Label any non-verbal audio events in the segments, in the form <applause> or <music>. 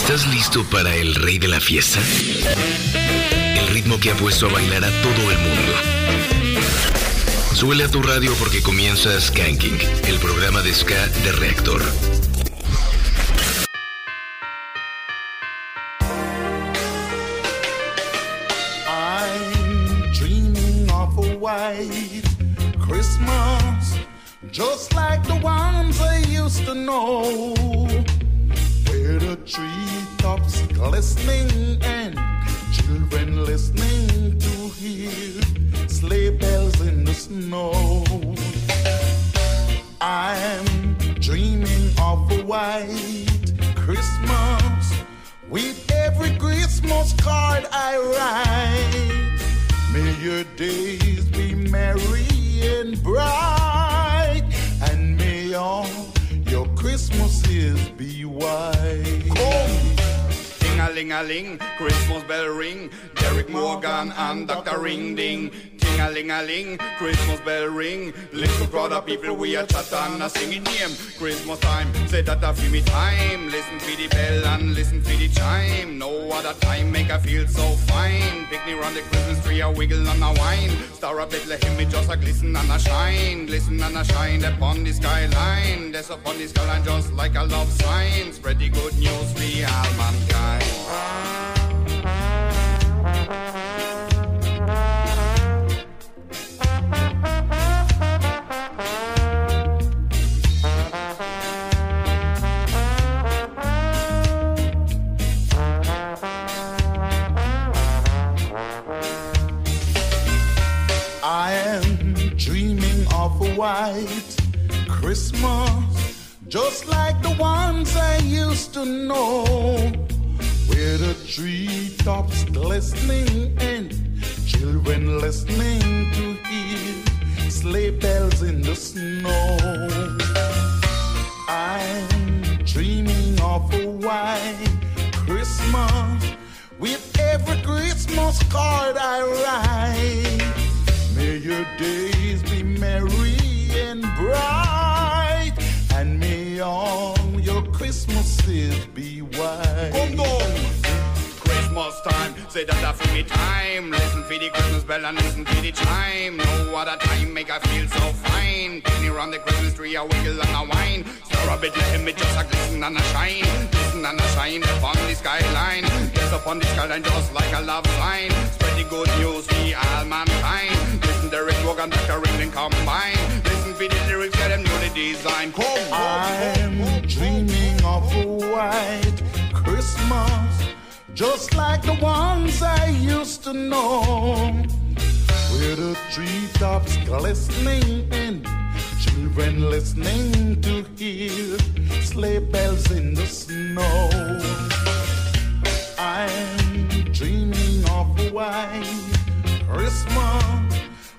¿Estás listo para el rey de la fiesta? El ritmo que ha puesto a bailar a todo el mundo. Suele a tu radio porque comienza Skanking, el programa de ska de Reactor. I'm dreaming of a white Christmas, just like the ones I used to know, treetops glistening and children listening to hear sleigh bells in the snow. I'm dreaming of a white Christmas with every Christmas card I write. May your days be merry and bright, and may all your Christmases be white. Come. Ding a ling a ling, Christmas bell ring. Derek Morgan and Dr. Ring Ding. Ding a ling a ling, Christmas bell ring. Little of people we are chat and a sing it name. Christmas time, say that a feel me time. Listen to the bell and listen to the chime. No other time make I feel so fine. Picnic round the Christmas tree, a wiggle and a wine. Star of Bethlehem, me just a glisten and a shine. Glisten and a shine upon the skyline. There's upon the skyline just like a love sign. Spread the good news for all mankind. White Christmas, just like the ones I used to know, where the treetops glistening and children listening to hear sleigh bells in the snow. I'm dreaming of a white Christmas with every Christmas card I write. May your days be merry and bright, and may all your Christmases be white. Come on. Christmas time, say that a for me time. Listen for the Christmas bell and listen for the chime. No other time make I feel so fine. Penny round the Christmas tree, a wiggle and a wine. Star a bit let me just a glisten and a shine. Glisten and a shine upon the skyline. Yes, upon the skyline just like a love sign. Spread the good news for all mankind. Listen the Rick Wogan, Dr. Ringling combine. Listen for the lyrics, them newly designed. Come, I'm dreaming of a white Christmas, just like the ones I used to know, where the treetops glistening and children listening to hear sleigh bells in the snow. I'm dreaming of a white Christmas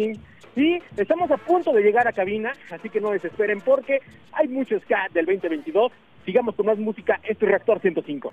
Skanking. Y estamos a punto de llegar a cabina, así que no desesperen porque hay mucho ska del 2022. Sigamos con más música, este es Reactor 105.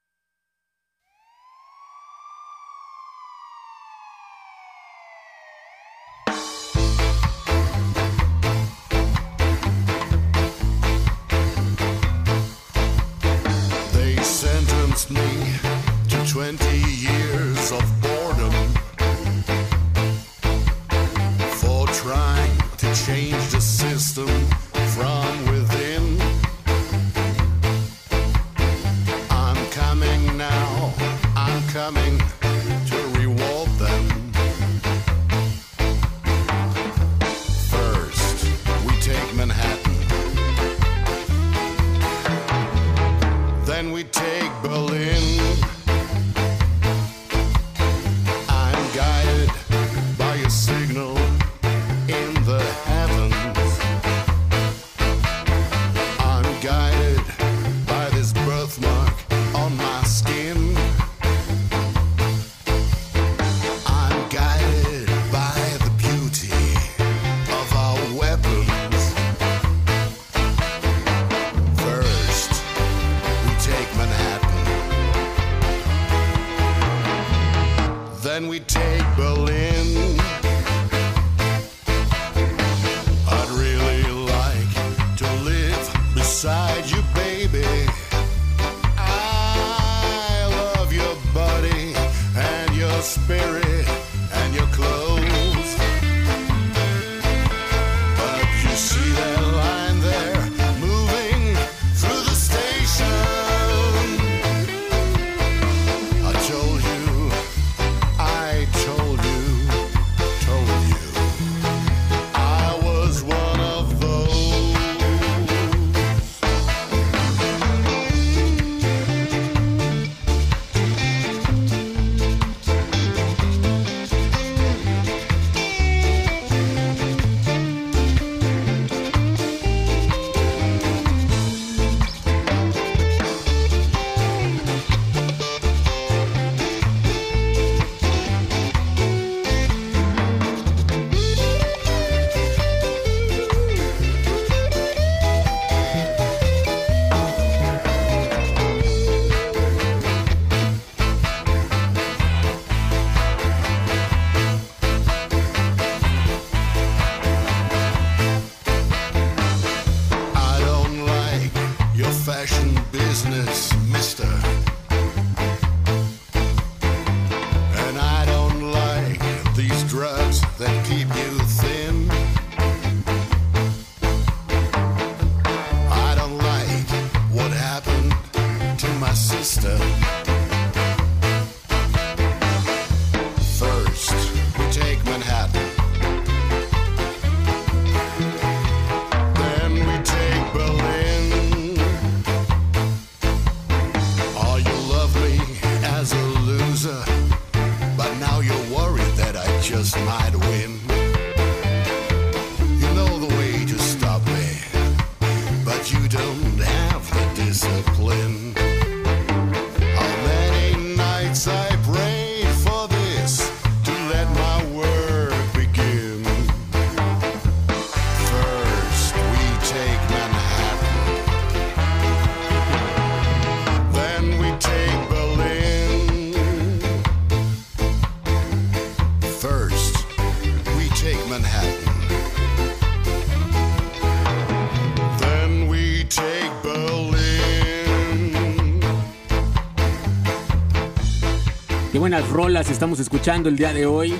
Buenas rolas estamos escuchando el día de hoy.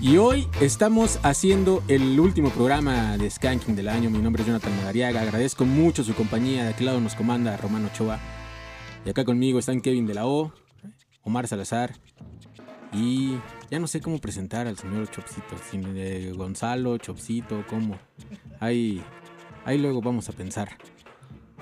Y hoy estamos haciendo el último programa de Skanking del año. Mi nombre es Jonathan Madariaga. Agradezco mucho su compañía. De aquel lado nos comanda Romano Ochoa. Y acá conmigo están Kevin de la O, Omar Salazar. Y ya no sé cómo presentar al señor Chopsito. Si de Gonzalo, Chopsito, cómo. Ahí, ahí luego vamos a pensar.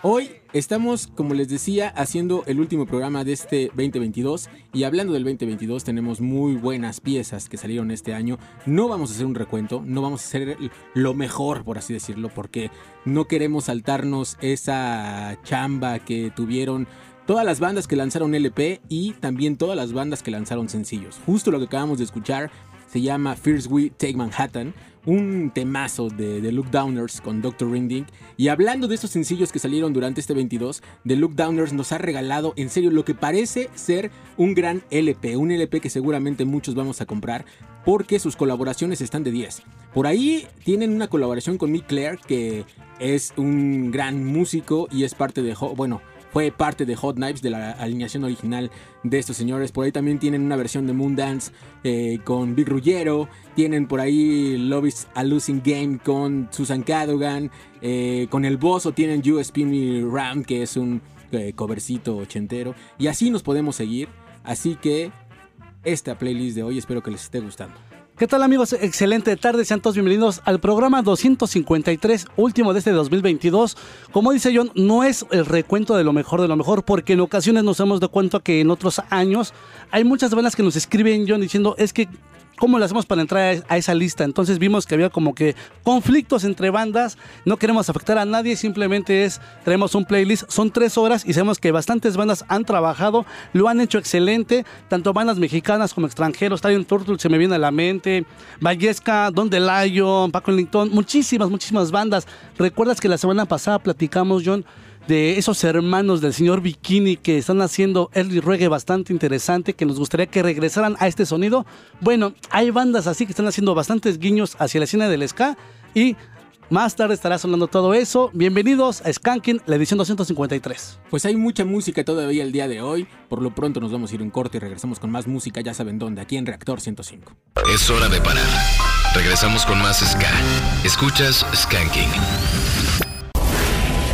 Hoy estamos, como les decía, haciendo el último programa de este 2022 y hablando del 2022 tenemos muy buenas piezas que salieron este año. No vamos a hacer un recuento, no vamos a hacer lo mejor, por así decirlo, porque no queremos saltarnos esa chamba que tuvieron todas las bandas que lanzaron LP y también todas las bandas que lanzaron sencillos. Justo lo que acabamos de escuchar se llama First We Take Manhattan, un temazo de The Look Downers con Dr. Ringding. Y hablando de estos sencillos que salieron durante este 22, The Look Downers nos ha regalado en serio lo que parece ser un gran LP, un LP que seguramente muchos vamos a comprar porque sus colaboraciones están de 10. Por ahí tienen una colaboración con Mick Clare que es un gran músico y es parte de, bueno, fue parte de Hot Knives, de la alineación original de estos señores. Por ahí también tienen una versión de Moondance eh, con Big Ruggero. Tienen por ahí Love is a Losing Game con Susan Cadogan. eh, con el Bozo tienen You Spin Me Round, que es un eh, covercito ochentero. Y así nos podemos seguir. Así que esta playlist de hoy espero que les esté gustando. ¿Qué tal amigos? Excelente tarde, sean todos bienvenidos al programa 253, último de este 2022. Como dice John, no es el recuento de lo mejor de lo mejor, porque en ocasiones nos hemos dado cuenta que en otros años hay muchas bandas que nos escriben, John, diciendo, es que, ¿cómo le hacemos para entrar a esa lista? Entonces vimos que había como que conflictos entre bandas, no queremos afectar a nadie, simplemente es, traemos un playlist, son tres horas y sabemos que bastantes bandas han trabajado, lo han hecho excelente, tanto bandas mexicanas como extranjeros, Time Turtle se me viene a la mente, Vallesca, Don Lion, Paco Ellington, muchísimas, muchísimas bandas. ¿Recuerdas que la semana pasada platicamos, John, de esos hermanos del señor Bikini que están haciendo early reggae bastante interesante, que nos gustaría que regresaran a este sonido? Bueno, hay bandas así que están haciendo bastantes guiños hacia la escena del ska y más tarde estará sonando todo eso. Bienvenidos a Skanking, la edición 253. Pues hay mucha música todavía el día de hoy. Por lo pronto nos vamos a ir un corte y regresamos con más música, ya saben dónde, aquí en Reactor 105. Es hora de parar. Regresamos con más Ska. Escuchas Skanking.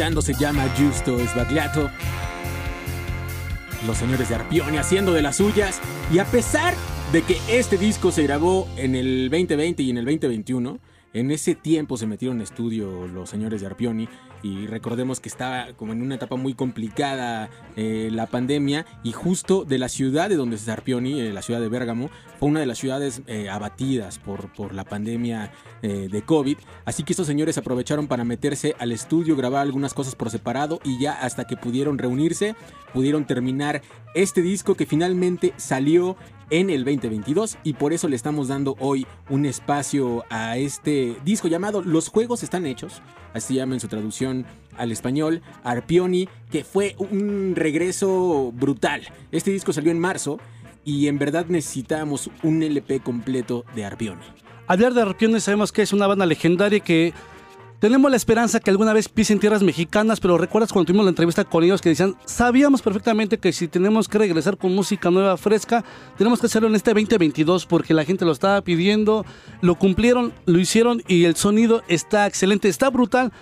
Se llama Justo Sbagliato. Los señores de Arpione haciendo de las suyas. Y a pesar de que este disco se grabó en el 2020 y en el 2021, en ese tiempo se metieron en estudio los señores de Arpioni y recordemos que estaba como en una etapa muy complicada eh, la pandemia y justo de la ciudad de donde es Arpioni, eh, la ciudad de Bérgamo, fue una de las ciudades eh, abatidas por, por la pandemia eh, de COVID. Así que estos señores aprovecharon para meterse al estudio, grabar algunas cosas por separado y ya hasta que pudieron reunirse, pudieron terminar este disco que finalmente salió en el 2022 y por eso le estamos dando hoy un espacio a este disco llamado Los Juegos Están Hechos, así llama en su traducción al español, Arpioni, que fue un regreso brutal. Este disco salió en marzo y en verdad necesitábamos un LP completo de Arpioni. Hablar de Arpione sabemos que es una banda legendaria que tenemos la esperanza que alguna vez pisen tierras mexicanas, pero recuerdas cuando tuvimos la entrevista con ellos que decían, sabíamos perfectamente que si tenemos que regresar con música nueva, fresca, tenemos que hacerlo en este 2022 porque la gente lo estaba pidiendo, lo cumplieron, lo hicieron y el sonido está excelente, está brutal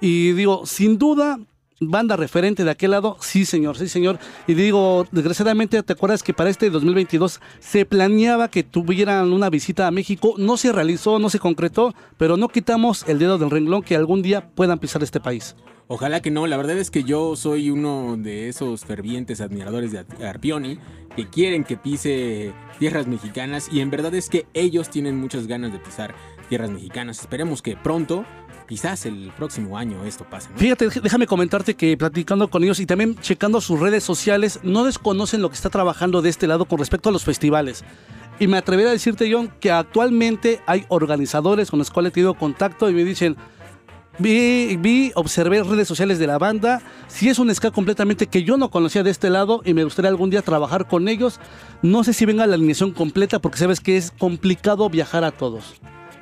y digo, sin duda... Banda referente de aquel lado, sí señor, sí señor. Y digo, desgraciadamente, ¿te acuerdas que para este 2022 se planeaba que tuvieran una visita a México? No se realizó, no se concretó, pero no quitamos el dedo del renglón que algún día puedan pisar este país. Ojalá que no, la verdad es que yo soy uno de esos fervientes admiradores de Arpioni que quieren que pise tierras mexicanas y en verdad es que ellos tienen muchas ganas de pisar tierras mexicanas. Esperemos que pronto, quizás el próximo año esto pase. Fíjate, déjame comentarte que platicando con ellos y también checando sus redes sociales, no desconocen lo que está trabajando de este lado con respecto a los festivales. Y me atrevería a decirte, John, que actualmente hay organizadores con los cuales he tenido contacto y me dicen, Vi, vi, observé redes sociales de la banda. Si es un ska completamente que yo no conocía de este lado y me gustaría algún día trabajar con ellos. No sé si venga la alineación completa porque sabes que es complicado viajar a todos.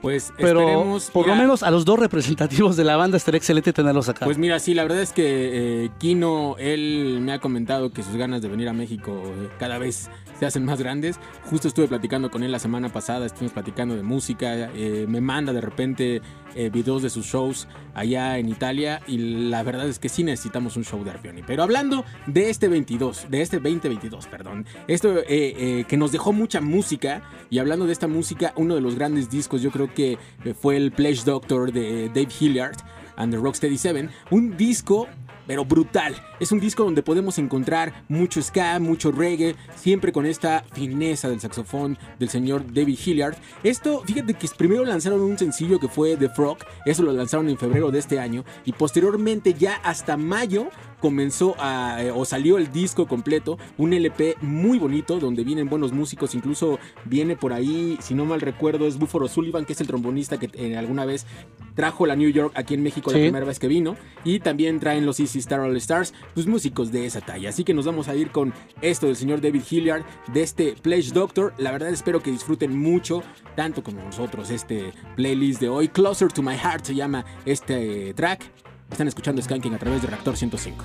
Pues Pero esperemos, por lo menos a los dos representativos de la banda estaría excelente tenerlos acá. Pues mira, sí, la verdad es que eh, Kino, él me ha comentado que sus ganas de venir a México eh, cada vez se hacen más grandes. Justo estuve platicando con él la semana pasada, estuvimos platicando de música, eh, me manda de repente eh, videos de sus shows allá en Italia y la verdad es que sí necesitamos un show de Arpioni. Pero hablando de este 22, de este 2022, perdón, esto eh, eh, que nos dejó mucha música y hablando de esta música, uno de los grandes discos yo creo que fue el Pledge Doctor de Dave Hilliard and the Rocksteady Seven, un disco pero brutal. Es un disco donde podemos encontrar mucho ska, mucho reggae, siempre con esta fineza del saxofón del señor David Hilliard. Esto, fíjate que primero lanzaron un sencillo que fue The Frog, eso lo lanzaron en febrero de este año, y posteriormente ya hasta mayo comenzó a, eh, o salió el disco completo, un LP muy bonito donde vienen buenos músicos, incluso viene por ahí, si no mal recuerdo, es Buffalo Sullivan, que es el trombonista que eh, alguna vez trajo la New York aquí en México la primera vez que vino, y también traen los Easy Star All Stars, pues músicos de esa talla. Así que nos vamos a ir con esto del señor David Hilliard, de este Pledge Doctor. La verdad espero que disfruten mucho, tanto como nosotros, este playlist de hoy. Closer to My Heart se llama este track. Están escuchando Skanking a través de Reactor 105.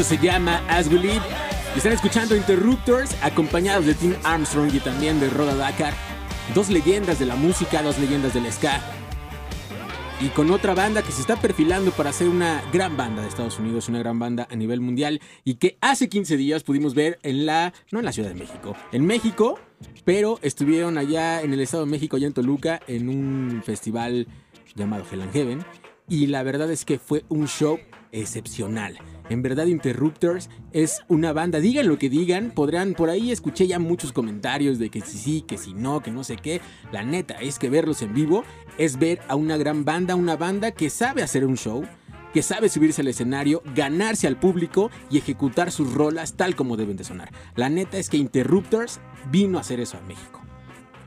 Esto se llama As We Live. Están escuchando Interruptors acompañados de Tim Armstrong y también de Roda Dakar. Dos leyendas de la música, dos leyendas del ska. Y con otra banda que se está perfilando para ser una gran banda de Estados Unidos, una gran banda a nivel mundial y que hace 15 días pudimos ver en la, no en la Ciudad de México, en México, pero estuvieron allá en el Estado de México, allá en Toluca, en un festival llamado Hell and Heaven. Y la verdad es que fue un show excepcional. En verdad, Interrupters es una banda, digan lo que digan, podrán, por ahí escuché ya muchos comentarios de que sí, sí, que si no, que no sé qué. La neta es que verlos en vivo es ver a una gran banda, una banda que sabe hacer un show, que sabe subirse al escenario, ganarse al público y ejecutar sus rolas tal como deben de sonar. La neta es que Interrupters vino a hacer eso a México.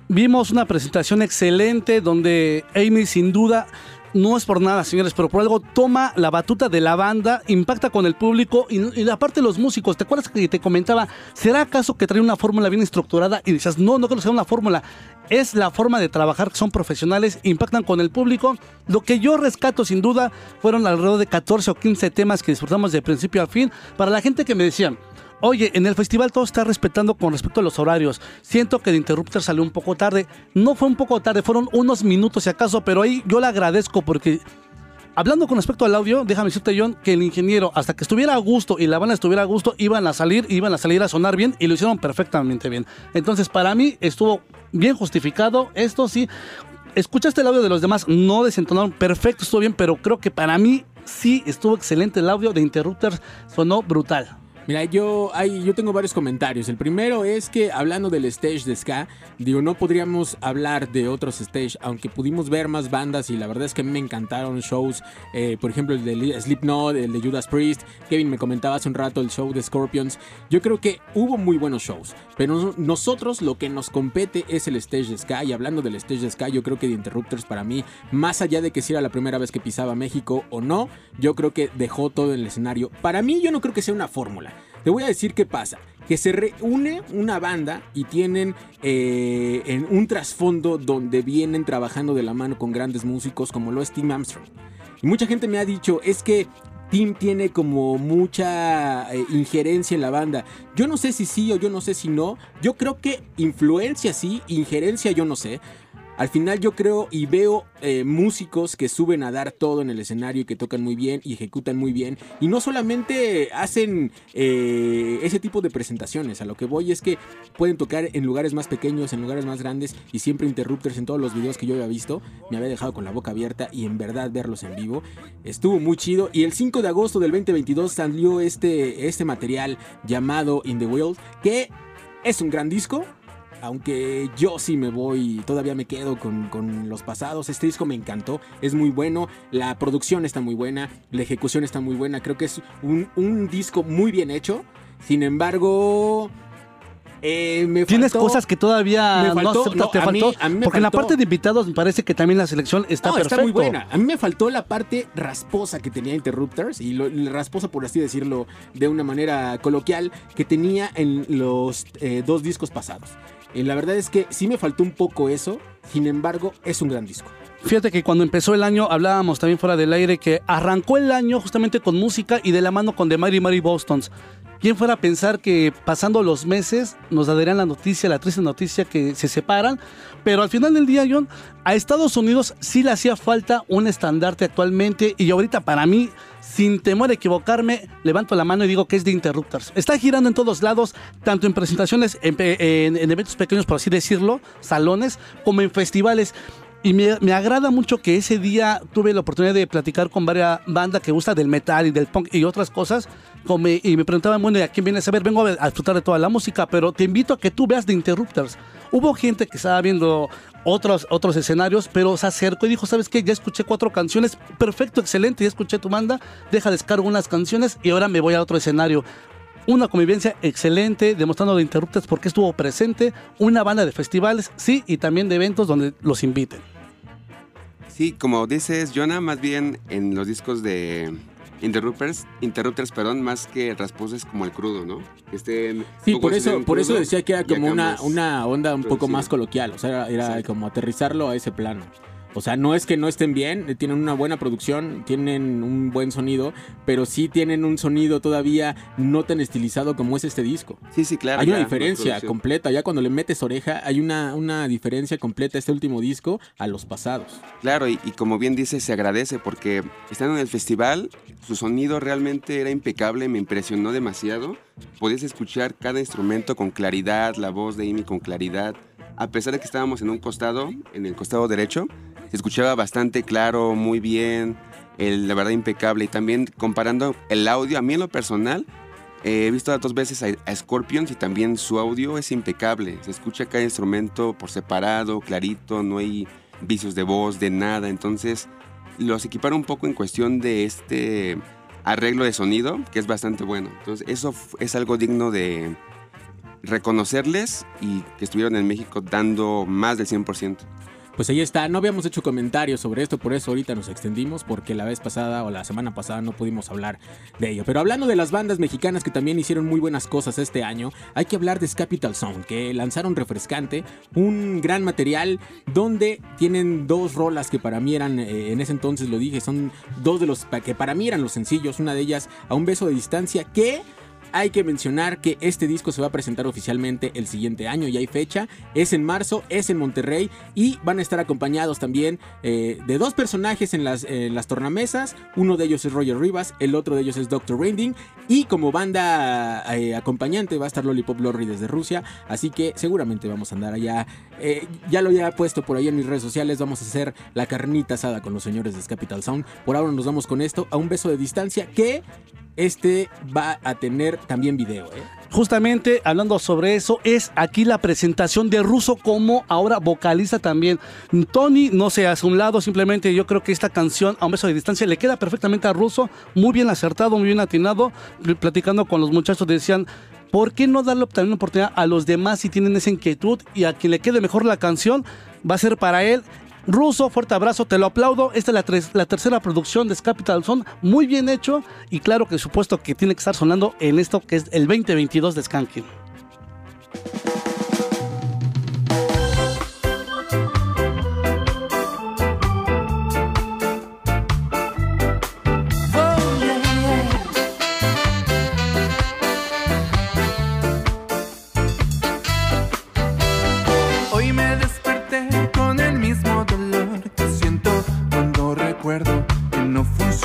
Vimos una presentación excelente donde Amy sin duda no es por nada, señores, pero por algo toma la batuta de la banda, impacta con el público y, aparte los músicos. ¿Te acuerdas que te comentaba, será acaso que trae una fórmula bien estructurada? Y dices, no, no creo que sea una fórmula. Es la forma de trabajar, son profesionales, impactan con el público. Lo que yo rescato sin duda fueron alrededor de 14 o 15 temas que disfrutamos de principio a fin. Para la gente que me decían, Oye, en el festival todo está respetando con respecto a los horarios. Siento que The Interrupter salió un poco tarde. No fue un poco tarde, fueron unos minutos si acaso, pero ahí yo le agradezco porque hablando con respecto al audio, déjame decirte, John, que el ingeniero, hasta que estuviera a gusto y la banda estuviera a gusto, iban a salir, iban a salir a sonar bien y lo hicieron perfectamente bien. Entonces, para mí estuvo bien justificado. Esto sí, escuchaste el audio de los demás, no desentonaron perfecto, estuvo bien, pero creo que para mí sí estuvo excelente el audio de Interrupters, sonó brutal. Mira, yo, hay, yo tengo varios comentarios. El primero es que hablando del stage de Ska, digo, no podríamos hablar de otros stage, aunque pudimos ver más bandas y la verdad es que a mí me encantaron shows, eh, por ejemplo el de Slipknot, el de Judas Priest, Kevin me comentaba hace un rato el show de Scorpions. Yo creo que hubo muy buenos shows, pero nosotros lo que nos compete es el stage de Ska y hablando del stage de Ska, yo creo que The Interrupters para mí, más allá de que si era la primera vez que pisaba México o no, yo creo que dejó todo en el escenario. Para mí yo no creo que sea una fórmula. Te voy a decir qué pasa. Que se reúne una banda y tienen eh, en un trasfondo donde vienen trabajando de la mano con grandes músicos como lo es Tim Armstrong. Y mucha gente me ha dicho, es que Tim tiene como mucha eh, injerencia en la banda. Yo no sé si sí o yo no sé si no. Yo creo que influencia sí, injerencia yo no sé. Al final yo creo y veo eh, músicos que suben a dar todo en el escenario y que tocan muy bien y ejecutan muy bien. Y no solamente hacen eh, ese tipo de presentaciones, a lo que voy es que pueden tocar en lugares más pequeños, en lugares más grandes y siempre Interrupters en todos los videos que yo había visto. Me había dejado con la boca abierta y en verdad verlos en vivo estuvo muy chido. Y el 5 de agosto del 2022 salió este, este material llamado In the World que es un gran disco. Aunque yo sí me voy, todavía me quedo con, con, los pasados. Este disco me encantó, es muy bueno, la producción está muy buena, la ejecución está muy buena. Creo que es un, un disco muy bien hecho. Sin embargo, eh, me Tienes faltó- cosas que todavía me no faltó- aceptas, no, te mí- faltó. mí porque en la parte de invitados me parece que también la selección está no, perfecta. está muy buena. A mí me faltó la parte rasposa que tenía Interrupters, y lo, rasposa por así decirlo de una manera coloquial, que tenía en los eh, dos discos pasados. Y la verdad es que sí me faltó un poco eso, sin embargo, es un gran disco. Fíjate que cuando empezó el año hablábamos también fuera del aire que arrancó el año justamente con música y de la mano con The Mighty Mighty Bostons. ¿Quién fuera a pensar que pasando los meses nos darían la noticia, la triste noticia que se separan? Pero al final del día, John, a Estados Unidos sí le hacía falta un estandarte actualmente y ahorita para mí, sin temor a equivocarme, levanto la mano y digo que es de Interrupters. Está girando en todos lados, tanto en presentaciones, en, en eventos pequeños, por así decirlo, salones, como en festivales. Y me, agrada mucho que ese día tuve la oportunidad de platicar con varias bandas que gusta del metal y del punk y otras cosas. Y me preguntaban, bueno, ¿y a quién vienes a ver? Vengo a, disfrutar de toda la música, pero te invito a que tú veas The Interrupters. Hubo gente que estaba viendo otros, otros escenarios, pero se acercó y dijo, ¿sabes qué? Ya escuché cuatro canciones, perfecto, excelente, ya escuché tu banda, deja descargo unas canciones y ahora me voy a otro escenario. Una convivencia excelente, demostrando de Interrupters porque estuvo presente, una banda de festivales, sí, y también de eventos donde los inviten. Sí, como dices, Jonah, más bien en los discos de Interrupters, Interrupters, perdón, más que rasposos como el crudo, ¿no? Estén Sí, por eso, por eso decía que era como una, una onda un poco más coloquial, o sea, era, era como aterrizarlo a ese plano. O sea, no es que no estén bien, eh, tienen una buena producción, tienen un buen sonido, pero sí tienen un sonido todavía no tan estilizado como es este disco. Sí, sí, claro. hay una diferencia completa, ya cuando le metes oreja, hay una, una diferencia completa a este último disco a los pasados. Claro, y, y como bien dice, se agradece porque estando en el festival, su sonido realmente era impecable, me impresionó demasiado. Podías escuchar cada instrumento con claridad, la voz de Amy con claridad. A pesar de que estábamos en un costado, en el costado derecho, escuchaba bastante claro, muy bien, la verdad impecable. Y también comparando el audio, a mí en lo personal, eh, he visto dos veces a, a Scorpions y también su audio es impecable. Se escucha cada instrumento por separado, clarito, no hay vicios de voz, de nada. Entonces, los equiparon un poco en cuestión de este arreglo de sonido, que es bastante bueno. Entonces, eso es algo digno de reconocerles y que estuvieron en México dando más del 100%. Pues ahí está, no habíamos hecho comentarios sobre esto, por eso ahorita nos extendimos, porque la vez pasada o la semana pasada no pudimos hablar de ello. Pero hablando de las bandas mexicanas que también hicieron muy buenas cosas este año, hay que hablar de Capital Sound, que lanzaron Refrescante, un gran material donde tienen dos rolas que para mí eran, eh, en ese entonces lo dije, son dos de los que para mí eran los sencillos, una de ellas a un beso de distancia que... Hay que mencionar que este disco se va a presentar oficialmente el siguiente año, ya hay fecha, es en marzo, es en Monterrey y van a estar acompañados también eh, de dos personajes en las, en las tornamesas, uno de ellos es Roger Rivas, el otro de ellos es Dr. Rinding y como banda eh, acompañante va a estar Lollipop Lorry desde Rusia, así que seguramente vamos a andar allá, eh, ya lo había puesto por ahí en mis redes sociales, vamos a hacer la carnita asada con los señores de Capital Sound, por ahora nos vamos con esto, a un beso de distancia que este va a tener también video, ¿eh? Justamente hablando sobre eso, es aquí la presentación de Russo como ahora vocalista también. Tony no se hace un lado, simplemente yo creo que esta canción a un beso de distancia le queda perfectamente a Russo, muy bien acertado, muy bien atinado. Platicando con los muchachos decían, ¿por qué no darle también una oportunidad a los demás si tienen esa inquietud y a quien le quede mejor la canción va a ser para él? Ruso, fuerte abrazo, te lo aplaudo. Esta es la, tres, la tercera producción de Scapital, Son, muy bien hecho y claro que supuesto que tiene que estar sonando en esto que es el 2022 de Skanking.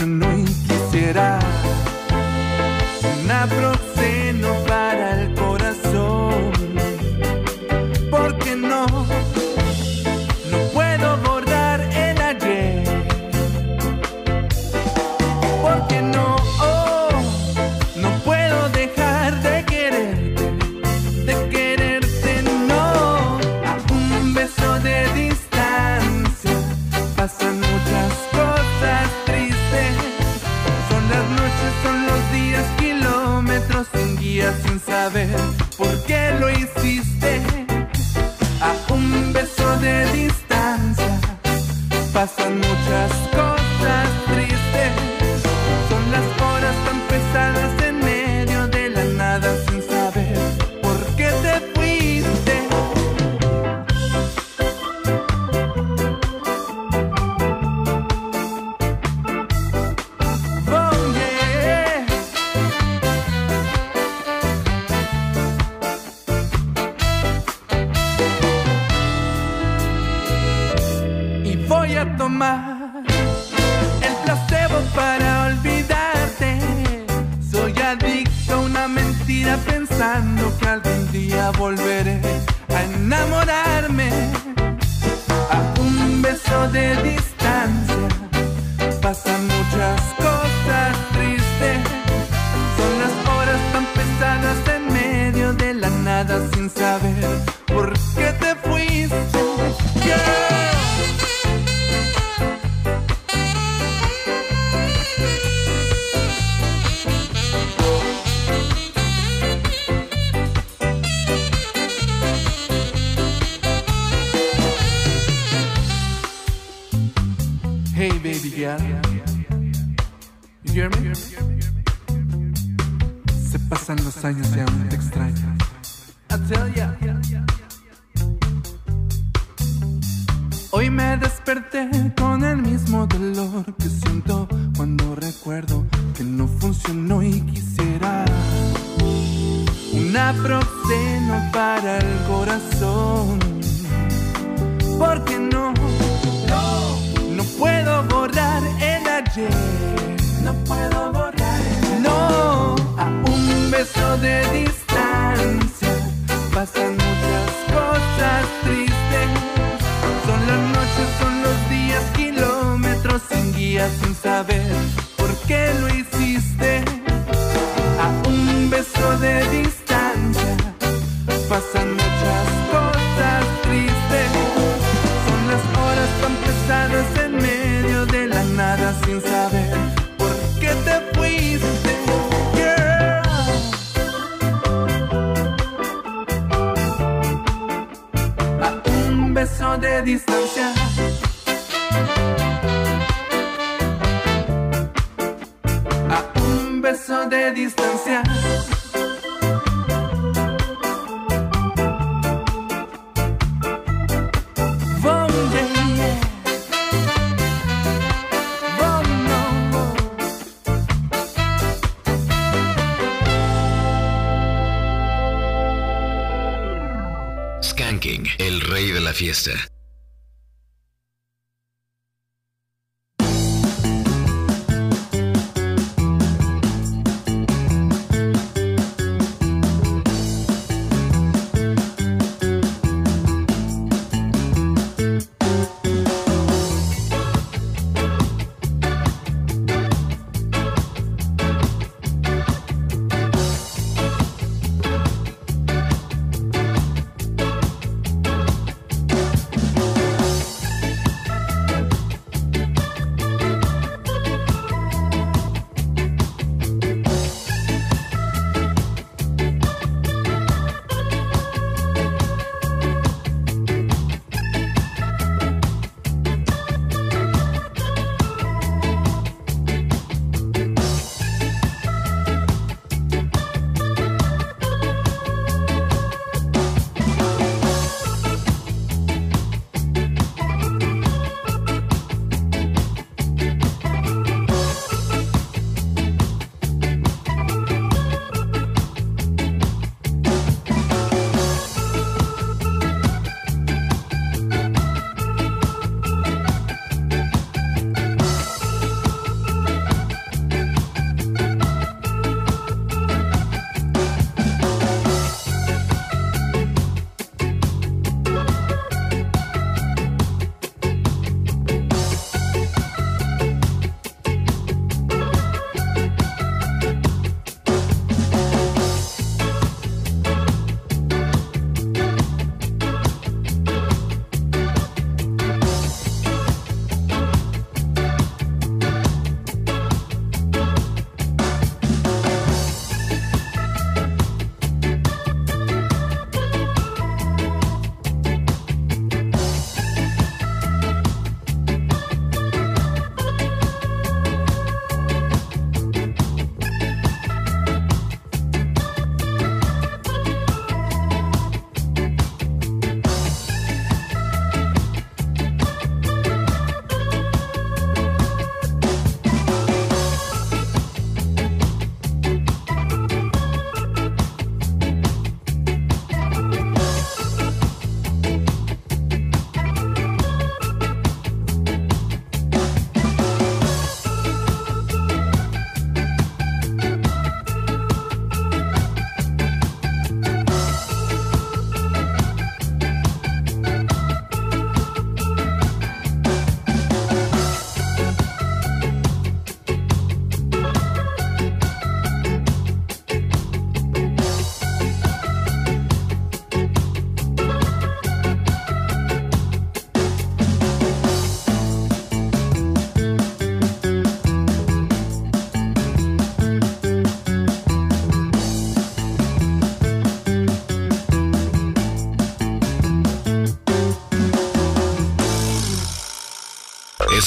noite ¿Por qué lo hiciste? A un beso de distancia pasan muchas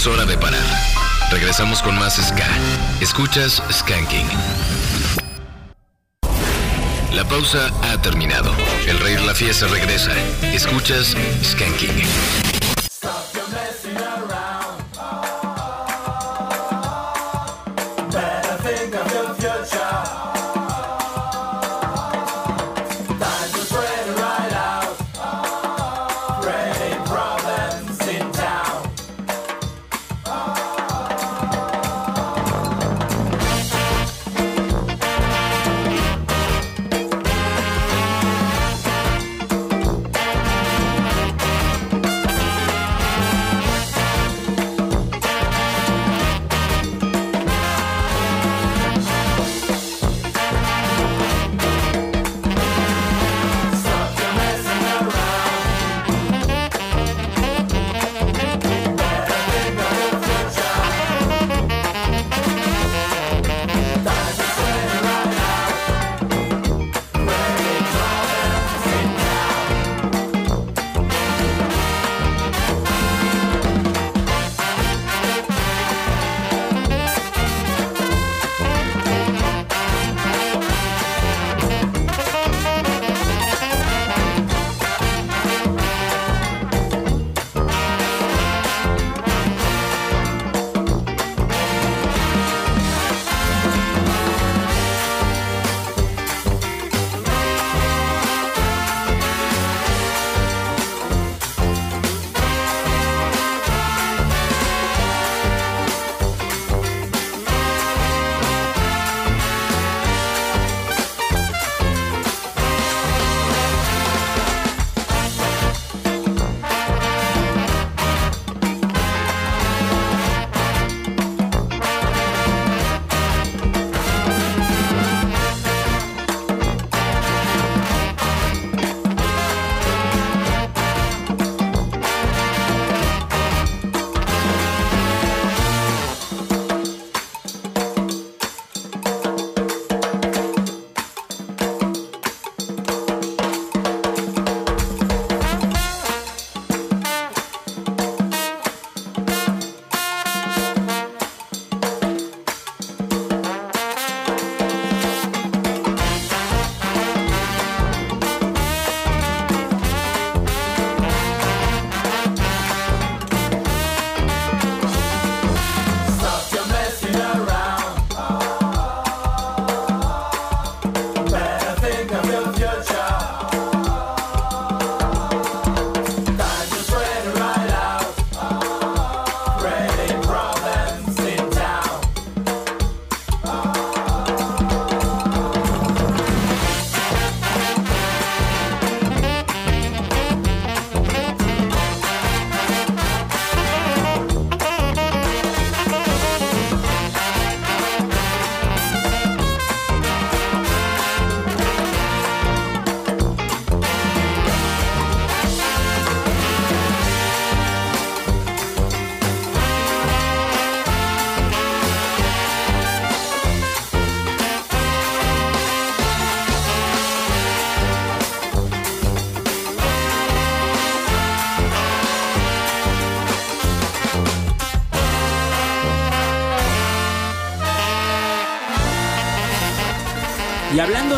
Es hora de parar. Regresamos con más Ska. Escuchas Skanking. La pausa ha terminado. El rey la fiesta regresa. Escuchas Skanking.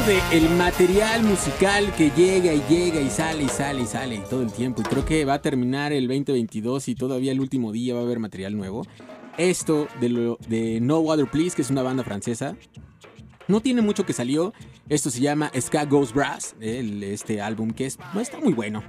El material musical que llega y llega y sale y sale y sale todo el tiempo, y creo que va a terminar el 2022 y todavía el último día va a haber material nuevo. Esto de, No Water Please, que es una banda francesa, no tiene mucho que salió. Esto se llama Ska Goes Brass, este álbum que es, no está muy bueno.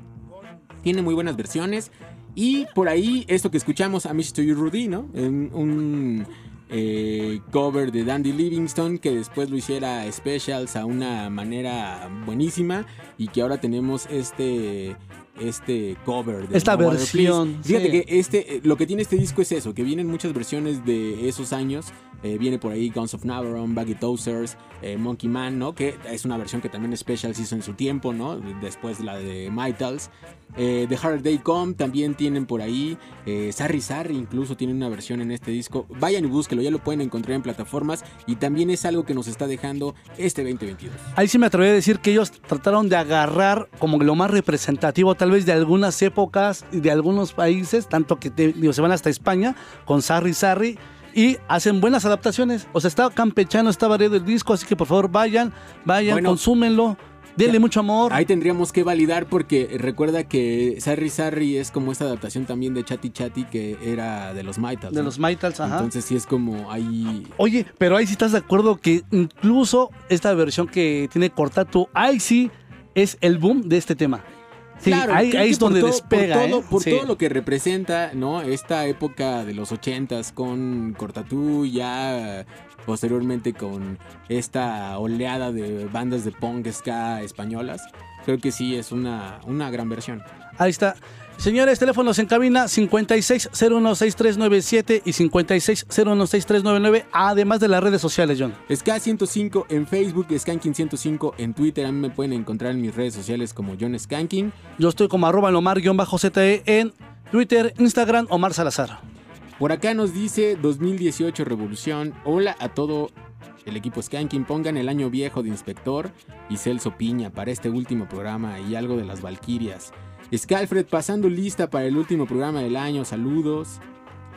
Tiene muy buenas versiones. Y por ahí, esto que escuchamos, a You Rudy, ¿no? En un eh, cover de Dandy Livingston que después lo hiciera Specials a una manera buenísima y que ahora tenemos este este cover de Esta No versión. Fíjate sí. que este eh, lo que tiene este disco es eso, que vienen muchas versiones de esos años. Eh, viene por ahí Guns of Navarone, Baggy Toasters, eh, Monkey Man, ¿no? Que es una versión que también Specials hizo en su tiempo, ¿no? Después de la de Mitals. Eh, The Harder Day Come también tienen por ahí. Eh, Sarri Sarri incluso tiene una versión en este disco. Vayan y búsquelo, ya lo pueden encontrar en plataformas. Y también es algo que nos está dejando este 2022. Ahí sí me atreví a decir que ellos trataron de agarrar como lo más representativo tal vez de algunas épocas y de algunos países, tanto que te- digo, se van hasta España con Sarri Sarri y hacen buenas adaptaciones. O sea, está campechano, está variado el disco, así que por favor vayan, vayan, Bueno. consúmenlo, denle mucho amor. Ahí tendríamos que validar porque recuerda que Sarri Sarri es como esta adaptación también de Chatty Chatty que era de los Maitals. De ¿no? los Maitals, ajá. Entonces sí es como ahí... Oye, pero ahí sí estás de acuerdo que incluso esta versión que tiene Cortatu, ahí sí es el boom de este tema. Sí, Claro, ahí, es por donde todo- despega. Por, todo, ¿eh? por Sí. todo lo que representa, ¿no? Esta época de los ochentas con Cortatú, ya posteriormente con esta oleada de bandas de punk ska españolas. Creo que sí es una, una gran versión. Ahí está. Señores, teléfonos en cabina 56016397 y 56016399, además de las redes sociales, John. Ska105 en Facebook, Skanking105 en Twitter. A mí me pueden encontrar en mis redes sociales como John Skanking. Yo estoy como arroba lomar-zte en Twitter, Instagram, Omar Salazar. Por acá nos dice 2018 Revolución. Hola a todo el equipo Skanking. Pongan el año viejo de Inspector y Celso Piña para este último programa y algo de las Valquirias. Scalfred pasando lista para el último programa del año. Saludos.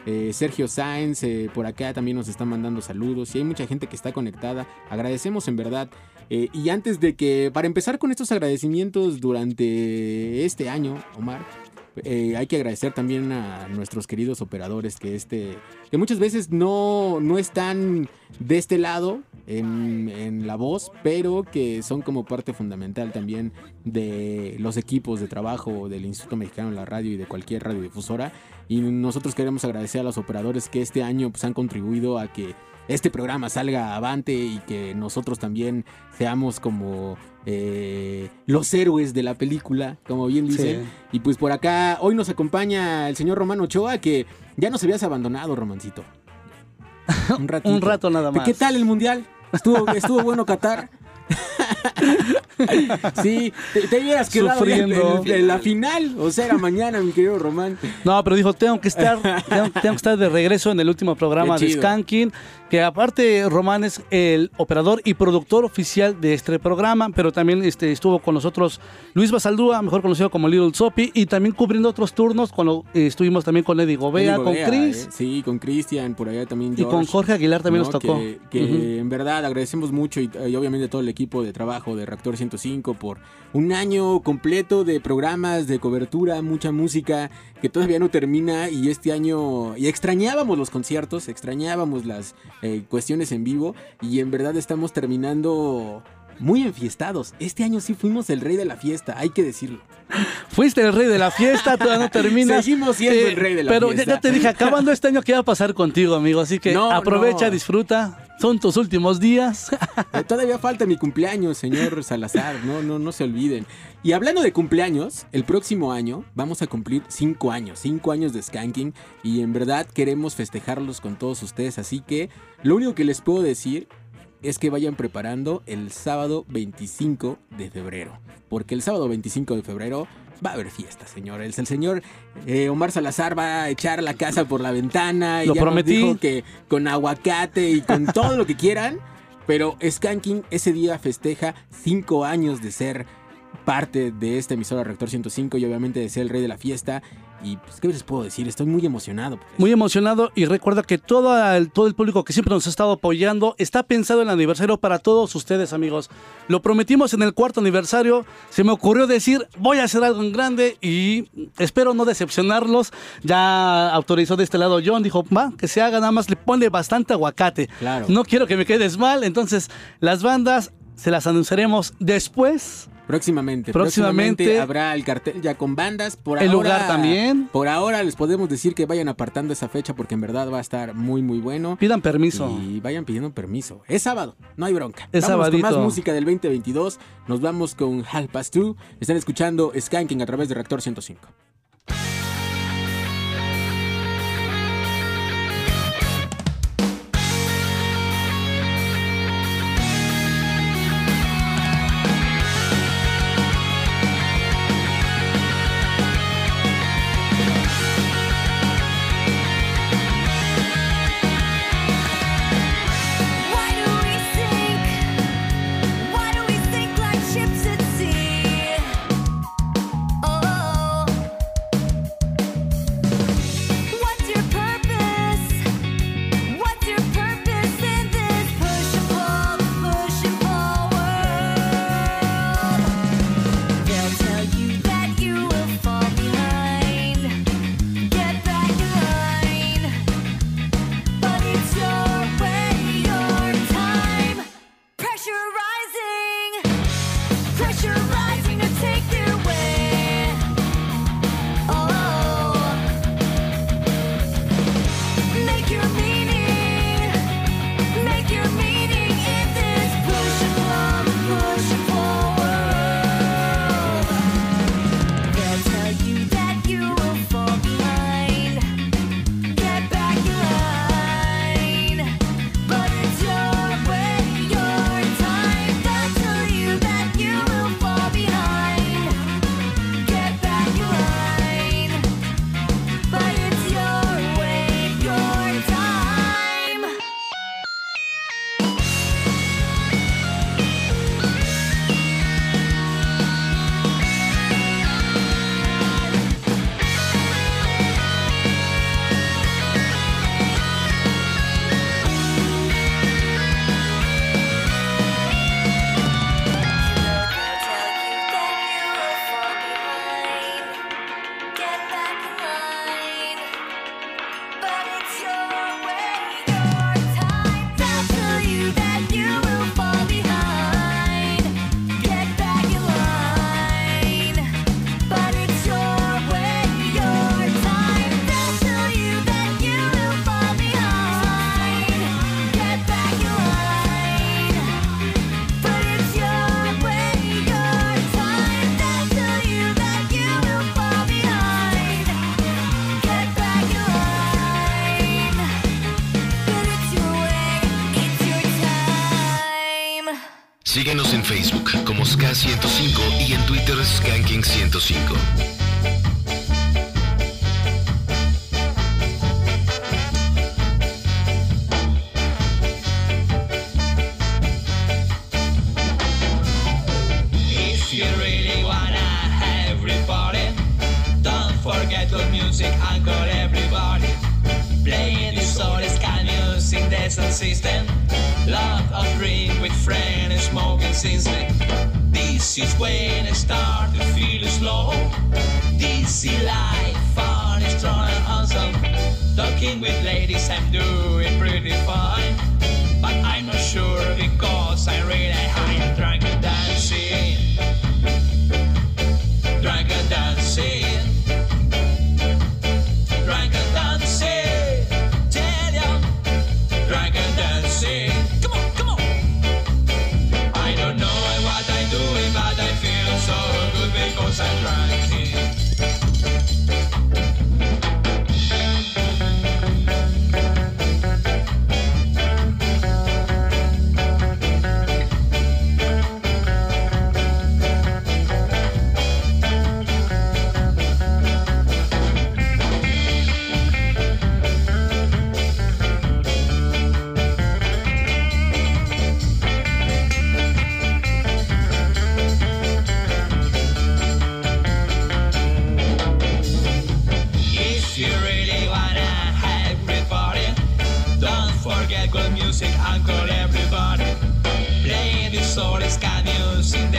Eh, Sergio Sáenz eh, por acá también nos está mandando saludos. Y hay mucha gente que está conectada. Agradecemos en verdad. Eh, y antes de que, para empezar con estos agradecimientos durante este año, Omar, eh, hay que agradecer también a nuestros queridos operadores que este que muchas veces no, no están de este lado en, la voz, pero que son como parte fundamental también de los equipos de trabajo del Instituto Mexicano de la Radio y de cualquier radiodifusora. Y nosotros queremos agradecer a los operadores que este año pues, han contribuido a que este programa salga avante y que nosotros también seamos como eh, los héroes de la película, como bien dicen. Sí. Y pues por acá hoy nos acompaña el señor Román Ochoa, que ya nos habías abandonado, Romancito. <laughs> Un. Un rato nada más. ¿Qué tal el mundial? ¿Estuvo, estuvo bueno Qatar? <laughs> <laughs> sí, te, te hubieras quedado en, Sufriendo. en- en la final. O sea, era mañana, mi querido Román. No, pero dijo, tengo que estar, <laughs> tengo, tengo que estar de regreso en el último programa de. Skanking, que aparte Román es el operador y productor oficial de este programa, pero también este, estuvo con nosotros Luis Basaldúa, mejor conocido como Little Soppy, y también cubriendo otros turnos, cuando eh, estuvimos también con Eddie Gobea, Eddie con Chris. eh. Sí, con Cristian, por allá también Y con Jorge Aguilar también nos tocó. Que, en verdad agradecemos mucho y, y obviamente todo el equipo de trabajo de Reactor 105 por un año completo de programas, de cobertura, mucha música que todavía no termina y este año y extrañábamos los conciertos, extrañábamos las eh, cuestiones en vivo y en verdad estamos terminando muy enfiestados. Este año sí fuimos el rey de la fiesta, hay que decirlo. Fuiste el rey de la fiesta, todavía no terminas. Seguimos siendo el rey de la pero fiesta. ya, ya te dije, acabando este año, ¿qué va a pasar contigo, amigo? Así que No, aprovecha, no. disfruta. Son tus últimos días. Eh, Todavía falta mi cumpleaños, señor Salazar. No, no, no se olviden. Y hablando de cumpleaños, el próximo año vamos a cumplir cinco años, cinco años de Skanking. Y en verdad queremos festejarlos con todos ustedes. Así que lo único que les puedo decir es que vayan preparando el sábado 25 de febrero. Porque el sábado 25 de febrero va a haber fiesta, señores. El señor eh, Omar Salazar va a echar la casa por la ventana. Y Lo ya nos prometí. dijo que con aguacate y con todo lo que quieran. Pero Skanking ese día festeja cinco años de ser parte de esta emisora Rector 105 y obviamente de ser el rey de la fiesta. Y pues, ¿qué les puedo decir? Estoy muy emocionado. Muy emocionado y recuerda que todo el, todo el público que siempre nos ha estado apoyando está pensado en el aniversario para todos ustedes, amigos. Lo prometimos en el cuarto aniversario. Se me ocurrió decir, voy a hacer algo en grande y espero no decepcionarlos. Ya autorizó de este lado John, dijo, va, que se haga, nada más le pone bastante aguacate. Claro. No quiero que me quedes mal. Entonces, las bandas se las anunciaremos después. Próximamente, Próximamente. próximamente, habrá el cartel ya con bandas. Por El ahora, lugar también. Por ahora les podemos decir que vayan apartando esa fecha porque en verdad va a estar muy muy bueno. Pidan permiso. Y vayan pidiendo permiso. Es sábado, no hay bronca. Es Vamos con más música del 2022. Nos vamos con Half Past Two. Están escuchando Skanking a través de Reactor 105. Skanking105.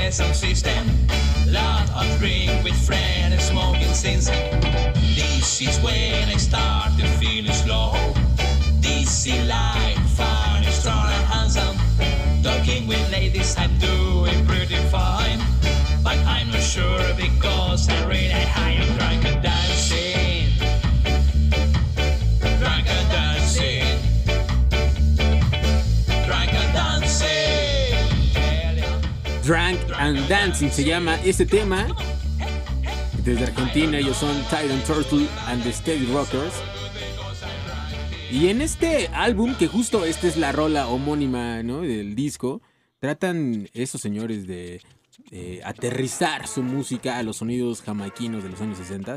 Music, system. Lot of drink with friends and smoking since. This is when I start to feel slow. This is life, fun, strong and handsome. Talking with ladies, I'm doing pretty fine. But I'm not sure because I really high and drunk and dancing. And Dancing se llama este tema. Desde Argentina ellos son Titan Turtle and the Steady Rockers. Y en este álbum, que justo esta es la rola homónima ¿no? del disco, tratan esos señores de aterrizar su música a los sonidos jamaiquinos de los años 60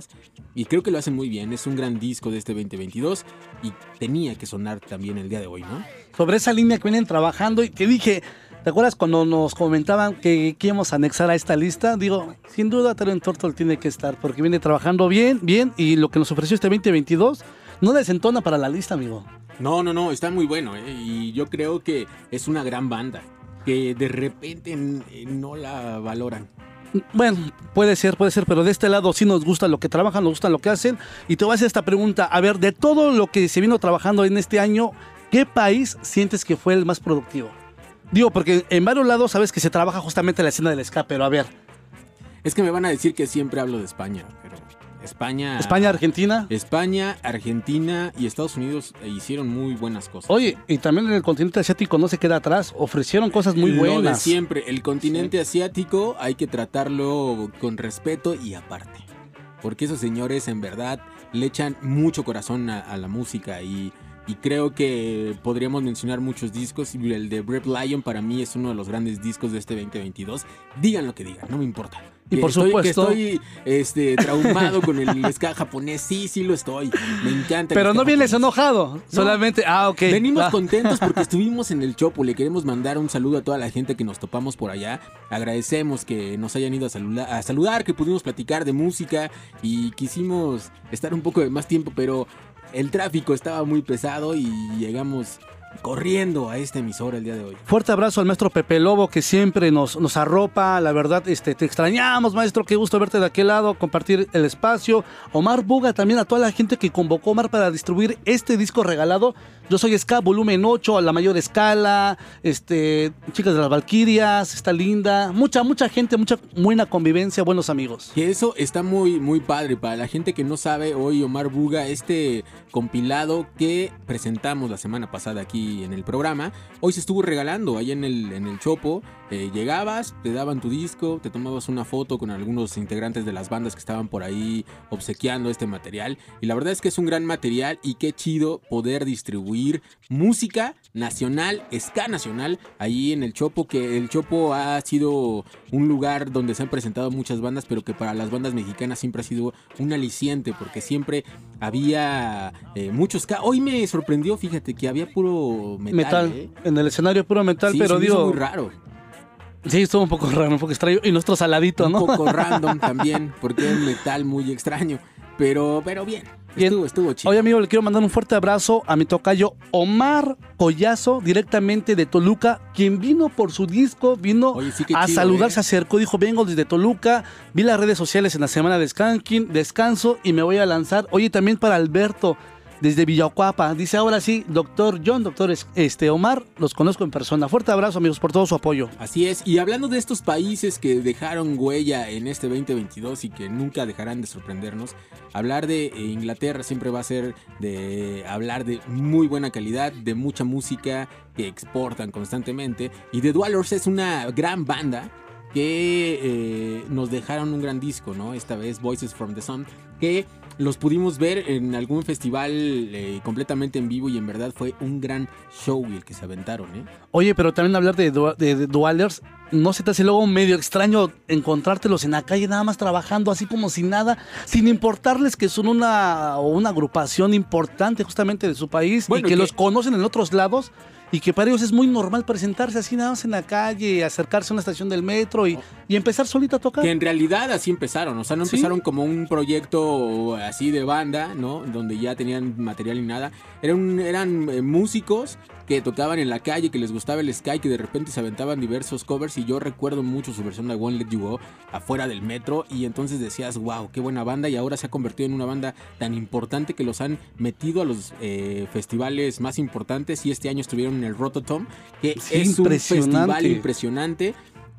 y creo que lo hacen muy bien, es un gran disco de este 2022 y tenía que sonar también el día de hoy, ¿no? Sobre esa línea que vienen trabajando y que dije, ¿te acuerdas cuando nos comentaban que, que íbamos a anexar a esta lista? Digo, sin duda Talent Turtle tiene que estar porque viene trabajando bien, bien y lo que nos ofreció este 2022 no desentona para la lista, amigo. No, no, no, está muy bueno ¿eh? y yo creo que es una gran banda que de repente eh, no la valoran. Bueno, puede ser, puede ser, pero de este lado sí nos gusta lo que trabajan, nos gusta lo que hacen. Y te voy a hacer esta pregunta. A ver, de todo lo que se vino trabajando en este año, ¿qué país sientes que fue el más productivo? Digo, porque en varios lados sabes que se trabaja justamente la escena del ska, pero a ver. Es que me van a decir que siempre hablo de España, pero España... España, Argentina. España, Argentina y Estados Unidos hicieron muy buenas cosas. Oye, y también en el continente asiático no se queda atrás, ofrecieron cosas muy Lo de buenas. siempre, el continente asiático hay que tratarlo con respeto y aparte. Porque esos señores en verdad le echan mucho corazón a, a la música y, y creo que podríamos mencionar muchos discos y el de Brave Lion para mí es uno de los grandes discos de este 2022. Digan lo que digan, no me importa. Y Que por estoy, supuesto- Que estoy este, traumado con el <laughs> ska japonés, sí, sí lo estoy. Me encanta. Pero no vienes enojado, solamente... Ah, ok. Venimos Ah. contentos porque <laughs> estuvimos en el Chopo. Le queremos mandar un saludo a toda la gente que nos topamos por allá. Agradecemos que nos hayan ido a, saluda- a saludar, que pudimos platicar de música y quisimos estar un poco de más tiempo, pero el tráfico estaba muy pesado y llegamos corriendo a esta emisora el día de hoy. Fuerte abrazo al maestro Pepe Lobo que siempre nos, nos arropa, la verdad, este, te extrañamos maestro, qué gusto verte de aquel lado, compartir el espacio. Omar Buga también a toda la gente que convocó Omar para distribuir este disco regalado. Yo soy Ska volumen 8 a la mayor escala, este, chicas de las Valquirias, está linda, mucha, mucha gente, mucha buena convivencia, buenos amigos. Que eso está muy, muy padre. Para la gente que no sabe, hoy Omar Buga, este compilado que presentamos la semana pasada aquí en el programa, hoy se estuvo regalando ahí en el, en el Chopo. Eh, llegabas, te daban tu disco, te tomabas una foto con algunos integrantes de las bandas que estaban por ahí obsequiando este material. Y la verdad es que es un gran material y qué chido poder distribuir música nacional, ska nacional, ahí en el Chopo, que el Chopo ha sido un lugar donde se han presentado muchas bandas, pero que para las bandas mexicanas siempre ha sido un aliciente, porque siempre había eh, muchos ska. Hoy me sorprendió, fíjate, que había puro metal. Metal. ¿eh? En el escenario puro metal, Sí, pero se me hizo digo. muy raro. Sí, estuvo un poco raro, un poco extraño. Y nuestro saladito, Un ¿no? poco random <laughs> también, porque es un metal muy extraño. Pero, pero bien, estuvo, estuvo chido. Oye, amigo, le quiero mandar un fuerte abrazo a mi tocayo Omar Collazo, directamente de Toluca, quien vino por su disco, vino sí, a chido, saludar, ¿eh? se acercó, dijo, vengo desde Toluca, vi las redes sociales en la semana de Skanking, descanso y me voy a lanzar. Oye, también para Alberto, desde Villacuapa, dice, ahora sí, doctor John, doctor este, Omar, los conozco en persona. Fuerte abrazo, amigos, por todo su apoyo. Así es, y hablando de estos países que dejaron huella en este 2022 y que nunca dejarán de sorprendernos, hablar de eh, Inglaterra siempre va a ser de hablar de muy buena calidad, de mucha música que exportan constantemente. Y The Dwellers es una gran banda que eh, nos dejaron un gran disco, ¿no? Esta vez Voices from the Sun, que los pudimos ver en algún festival eh, completamente en vivo y en verdad fue un gran show el que se aventaron, ¿eh? Oye, pero también hablar de, de, de ¿no se te hace luego medio extraño encontrártelos en la calle nada más trabajando así como sin nada, sin importarles que son una, una agrupación importante justamente de su país Bueno, y que, que- los conocen en otros lados? Y que para ellos es muy normal presentarse así nada más en la calle, acercarse a una estación del metro y, y empezar solito a tocar. Que en realidad así empezaron, o sea, no Sí. empezaron como un proyecto así de banda, ¿no? Donde ya tenían material y nada. Eran, eran eh, músicos que tocaban en la calle, que les gustaba el sky, que de repente se aventaban diversos covers y yo recuerdo mucho su versión de One Let You Go afuera del metro y entonces decías, wow, qué buena banda y ahora se ha convertido en una banda tan importante que los han metido a los eh, festivales más importantes y este año estuvieron en el Rototom, que Sí, es un festival impresionante.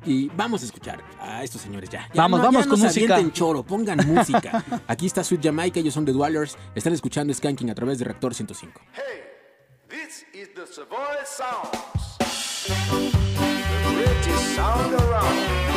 Y vamos a escuchar a estos señores ya. Ya Vamos, no- vamos ya con no se música. choro, pongan <laughs> música. Aquí está Sweet Jamaica, ellos son The Dwellers. Están escuchando Skanking a través de Reactor 105. This is the Savoy Sounds. The greatest sound around.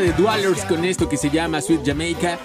The Dwellers con esto que se llama Sweet Jamaica.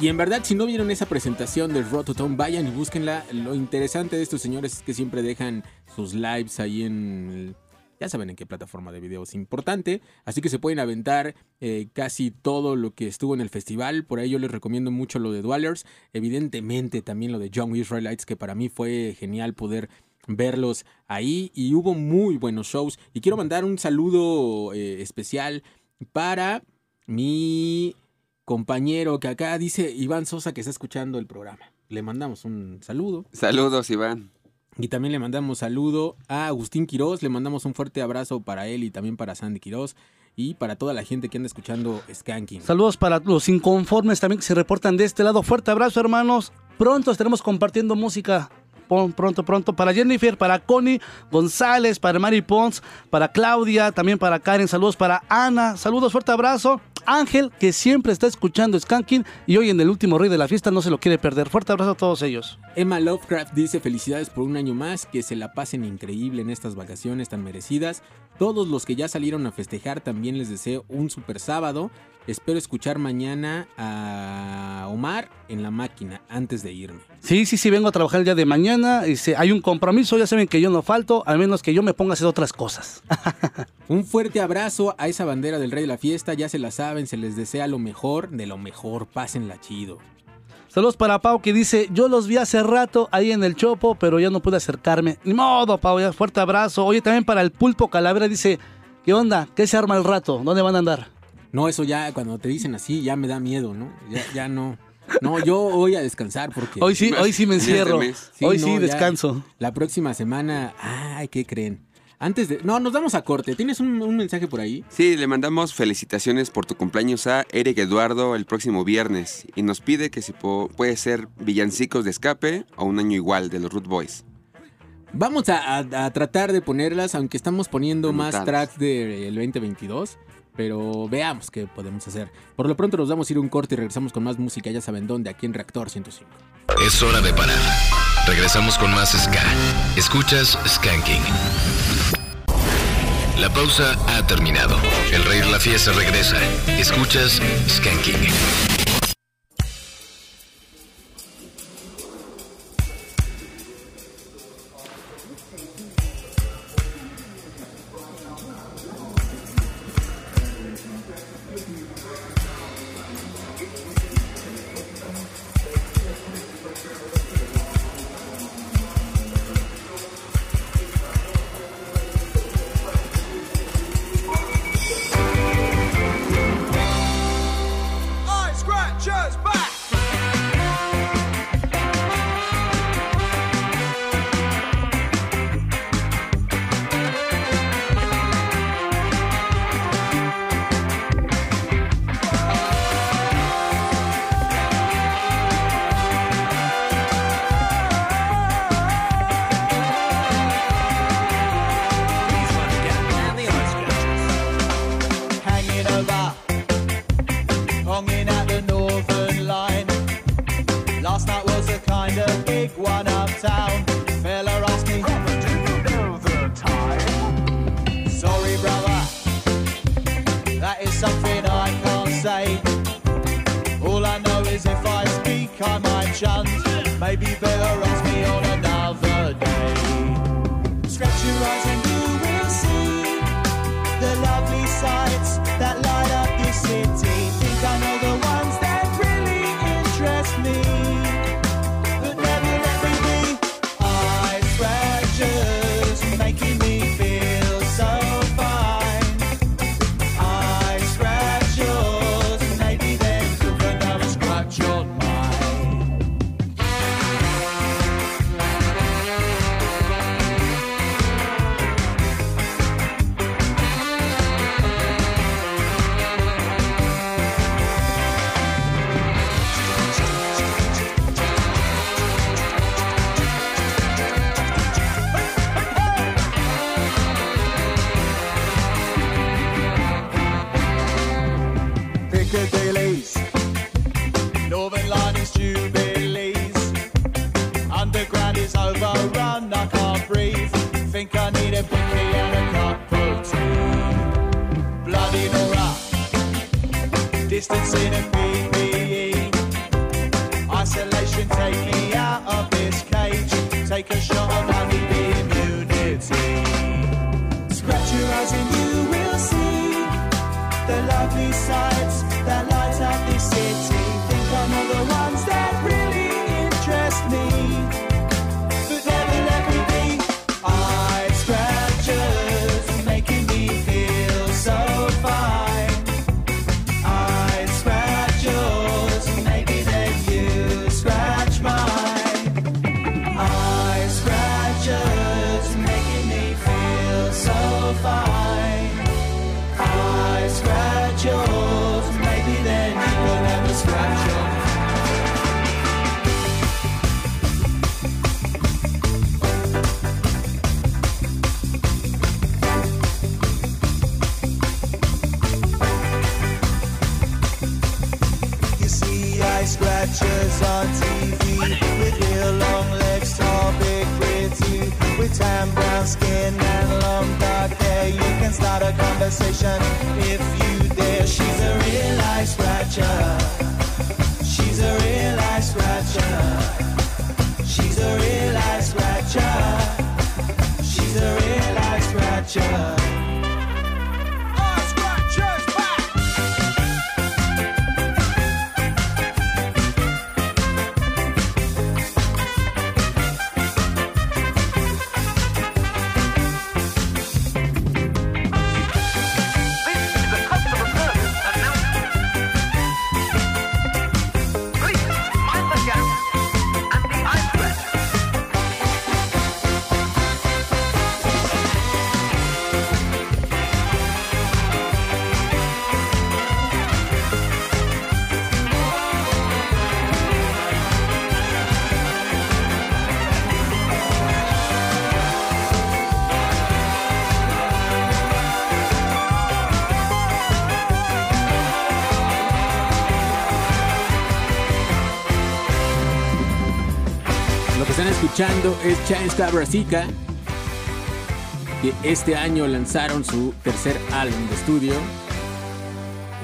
Y en verdad, si no vieron esa presentación del Rototom, vayan y búsquenla. Lo interesante de estos señores es que siempre dejan sus lives ahí en... ya saben en qué plataforma de video es importante. Así que se pueden aventar eh, casi todo lo que estuvo en el festival. Por ahí yo les recomiendo mucho lo de Dwellers. Evidentemente también lo de Young Israelites, que para mí fue genial poder verlos ahí. Y hubo muy buenos shows. Y quiero mandar un saludo eh, especial para mi compañero que acá dice Iván Sosa que está escuchando el programa. Le mandamos un saludo. Saludos, Iván. Y también le mandamos saludo a Agustín Quiroz. Le mandamos un fuerte abrazo para él y también para Sandy Quiroz. Y para toda la gente que anda escuchando Skanking. Saludos para los inconformes también que se reportan de este lado. Fuerte abrazo, hermanos. Pronto estaremos compartiendo música. Pronto, pronto. Para Jennifer, para Connie González, para Mari Pons, para Claudia, también para Karen. Saludos para Ana. Saludos, fuerte abrazo. Ángel, que siempre está escuchando Skanking y hoy en el último rey de la fiesta no se lo quiere perder. Fuerte abrazo a todos ellos. Emma Lovecraft dice felicidades por un año más, que se la pasen increíble en estas vacaciones tan merecidas. Todos los que ya salieron a festejar también les deseo un super sábado. Espero escuchar mañana a Omar en la máquina antes de irme. Sí, sí, sí, vengo a trabajar el día de mañana. Dice, hay un compromiso, ya saben que yo no falto, al menos que yo me ponga a hacer otras cosas. <laughs> Un fuerte abrazo a esa bandera del rey de la fiesta, ya se la saben, se les desea lo mejor, de lo mejor, pásenla chido. Saludos para Pau que dice, yo los vi hace rato ahí en el Chopo, pero ya no pude acercarme. Ni modo, Pau, ya fuerte abrazo. Oye, también para el Pulpo Calavera dice, ¿qué onda? ¿Qué se arma el rato? ¿Dónde van a andar? No, eso ya, cuando te dicen así, ya me da miedo, ¿no? Ya, ya no. No, yo voy a descansar porque... Hoy sí, hoy sí me encierro. Hoy sí ya. descanso. La próxima semana, ay, ¿qué creen? Antes de... No, nos damos a corte. ¿Tienes un, un mensaje por ahí? Sí, le mandamos felicitaciones por tu cumpleaños a Eric Eduardo el próximo viernes y nos pide que si po- puede ser villancicos de escape o un año igual de los Root Boys. Vamos a, a- a tratar de ponerlas, aunque estamos poniendo más tracks del 2022. Pero veamos qué podemos hacer. Por lo pronto nos vamos a ir un corte y regresamos con más música, ya saben dónde, aquí en Reactor 105. Es hora de parar. Regresamos con más Ska. Escuchas Skanking. La pausa ha terminado. El rey de la fiesta regresa. Escuchas Skanking. Escuchando es Chance Brassica, que este año lanzaron su tercer álbum de estudio.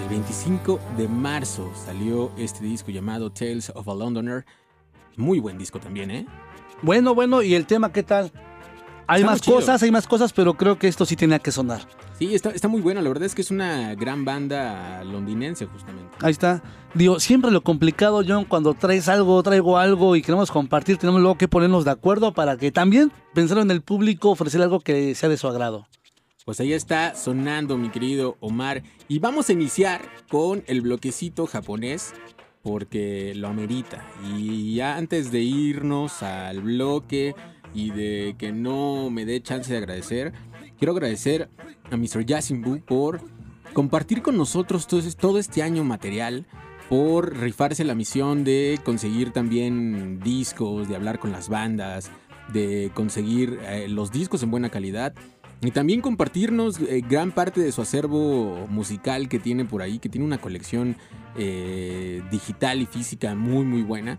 El 25 de marzo salió este disco llamado Tales of a Londoner. Muy buen disco también, ¿eh? Bueno, bueno, ¿y el tema qué tal? Hay Está más cosas, hay más cosas, pero creo que esto sí tenía que sonar. Sí, está, está muy bueno. La verdad es que es una gran banda londinense, justamente. Ahí está. Digo, siempre lo complicado, John, cuando traes algo, traigo algo y queremos compartir, tenemos luego que ponernos de acuerdo para que también pensar en el público, ofrecer algo que sea de su agrado. Pues ahí está sonando, mi querido Omar. Y vamos a iniciar con el bloquecito japonés, porque lo amerita. Y antes de irnos al bloque y de que no me dé chance de agradecer, quiero agradecer a Mr. Yasimbu por compartir con nosotros todo, es- todo este año material, por rifarse la misión de conseguir también discos, de hablar con las bandas, de conseguir eh, los discos en buena calidad. Y también compartirnos eh, gran parte de su acervo musical que tiene por ahí, que tiene una colección eh, digital y física muy muy buena.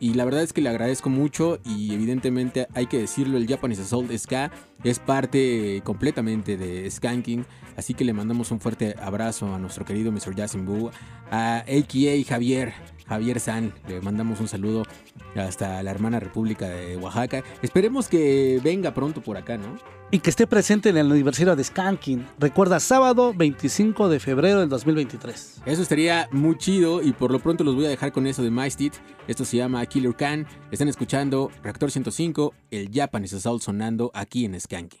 Y la verdad es que le agradezco mucho y evidentemente hay que decirlo, el Japanese Assault Ska es parte completamente de Skanking. Así que le mandamos un fuerte abrazo a nuestro querido Mr. Jason Boo, a AKA Javier, Javier San. Le mandamos un saludo hasta la hermana República de Oaxaca. Esperemos que venga pronto por acá, ¿no? Y que esté presente en el aniversario de Skanking. Recuerda, sábado 25 de febrero del 2023. Eso estaría muy chido y por lo pronto los voy a dejar con eso de Mystit. Esto se llama Killer Can. Están escuchando Reactor 105, el Japanese Assault sonando aquí en Skanking.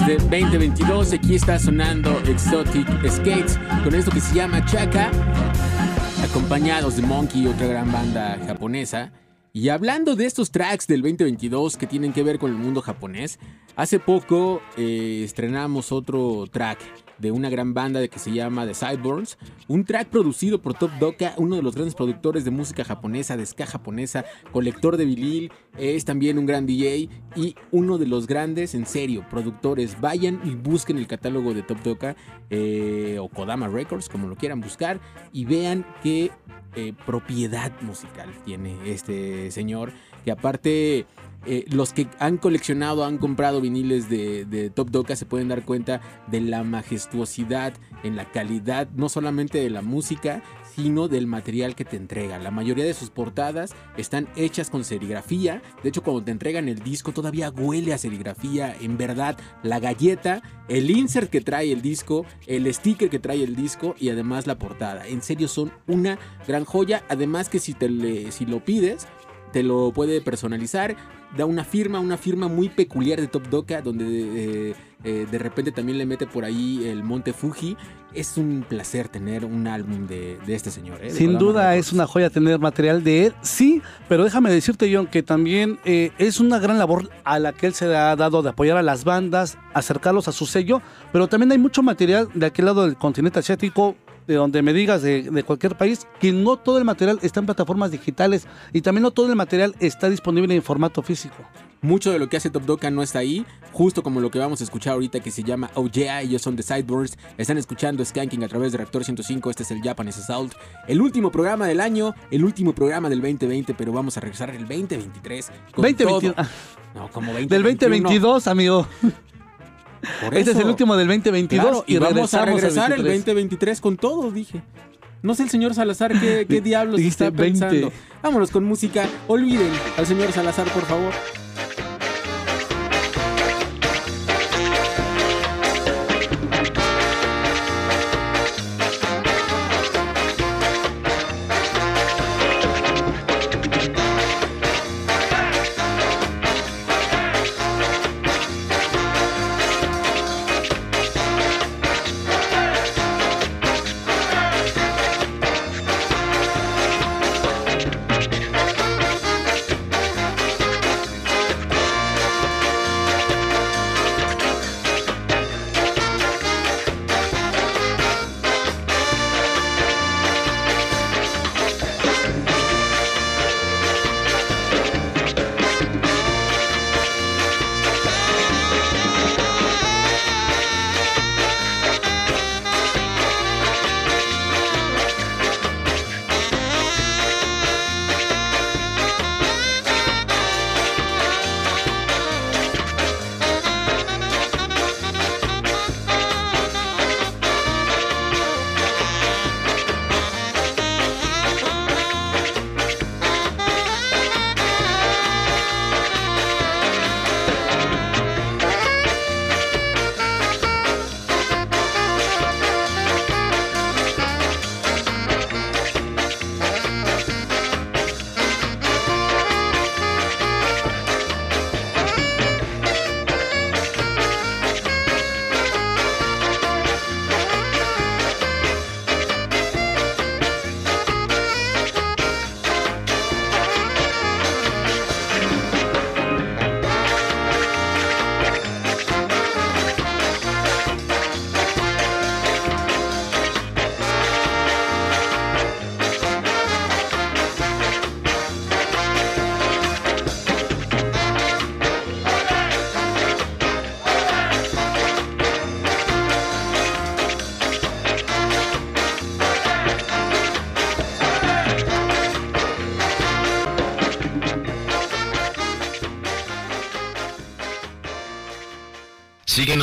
De 2022. Aquí está sonando Exotic Skates con esto que se llama Chaka, acompañados de Monkey, otra gran banda japonesa. Y hablando de estos tracks del 2022 que tienen que ver con el mundo japonés, hace poco eh, estrenamos otro track de una gran banda que se llama The Sideburns, un track producido por Top Doka, uno de los grandes productores de música japonesa, de ska japonesa, colector de vinil, es también un gran DJ y uno de los grandes, en serio, productores. Vayan y busquen el catálogo de Top Doka eh, o Kodama Records, como lo quieran buscar, y vean qué eh, propiedad musical tiene este señor, que aparte eh, los que han coleccionado, han comprado viniles de, de Top Doka se pueden dar cuenta de la majestuosidad en la calidad, no solamente de la música, sino del material que te entrega. La mayoría de sus portadas están hechas con serigrafía. De hecho, cuando te entregan el disco, todavía huele a serigrafía. En verdad, la galleta, el insert que trae el disco, el sticker que trae el disco y además la portada. En serio, son una gran joya. Además, que si, te le- si lo pides, te lo puede personalizar. Da una firma, una firma muy peculiar de Top Doka, donde eh, eh, de repente también le mete por ahí el Monte Fuji. Es un placer tener un álbum de, de este señor. ¿eh? de Sin Kodama duda es una joya tener material de él, sí, pero déjame decirte, John, que también es una gran labor a la que él se ha dado de apoyar a las bandas, acercarlos a su sello, pero también hay mucho material de aquel lado del continente asiático, de donde me digas, de, de cualquier país, que no todo el material está en plataformas digitales y también no todo el material está disponible en formato físico. Mucho de lo que hace Top Doka no está ahí, justo como lo que vamos a escuchar ahorita que se llama Oh Yeah, ellos son The Sideburns, están escuchando Skanking a través de Reactor 105, este es el Japanese Assault, el último programa del año, el último programa del 2020, pero vamos a regresar el 2023 con 2021. todo. No, como 20, Del 2022, amigo. <laughs> Por Este es el último del 2022 Claro, y, y, vamos a regresamos regresar el 23. 2023 con todo, dije. No sé el señor Salazar qué, qué <laughs> diablos está pensando. 20. Vámonos con música. Olviden al señor Salazar, por favor.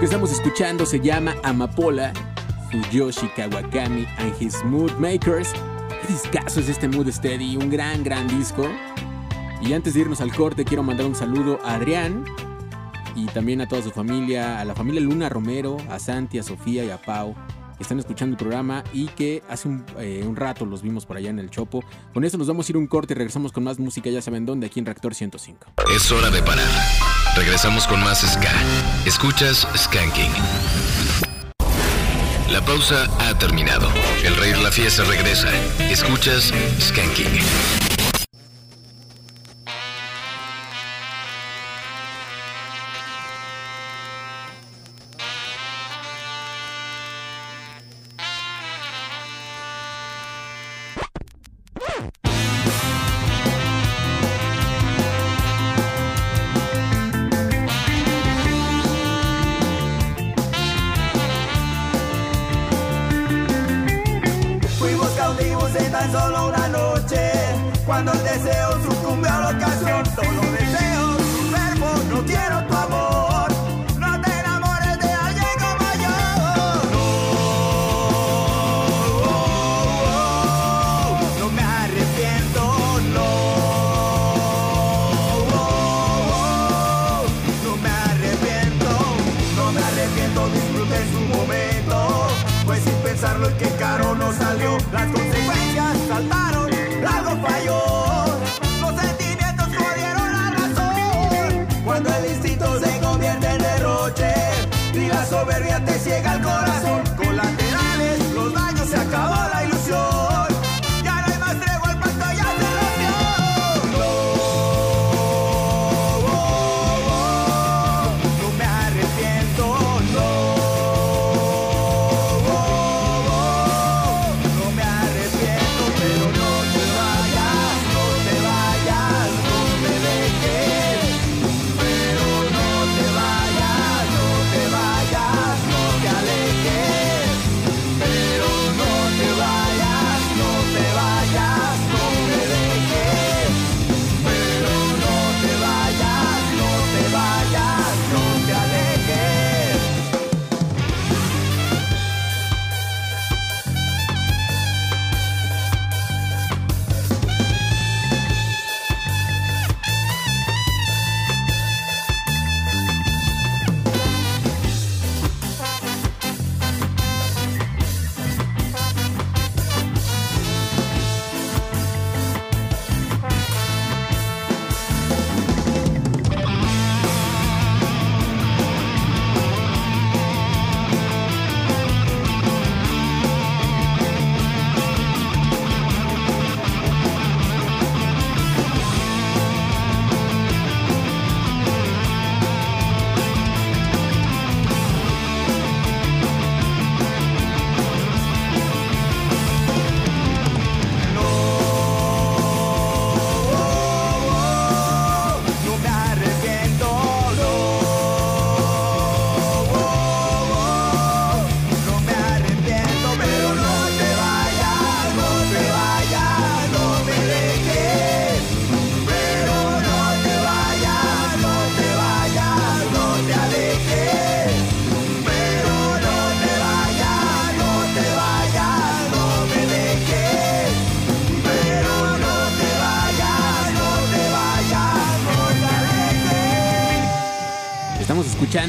Que estamos escuchando se llama Amapola, Tsuyoshi Kawakami and his Mood Makers. Qué discazo es este Mood Steady, un gran, gran disco. Y antes de irnos al corte, quiero mandar un saludo a Adrián y también a toda su familia, a la familia Luna Romero, a Santi, a Sofía y a Pau, que están escuchando el programa y que hace un, eh, un rato los vimos por allá en el Chopo. Con eso nos vamos a ir un corte y regresamos con más música, ya saben dónde, aquí en Reactor 105. Es hora de parar. Regresamos con más Ska. Escuchas Skanking. La pausa ha terminado. El rey la fiesta regresa. Escuchas Skanking.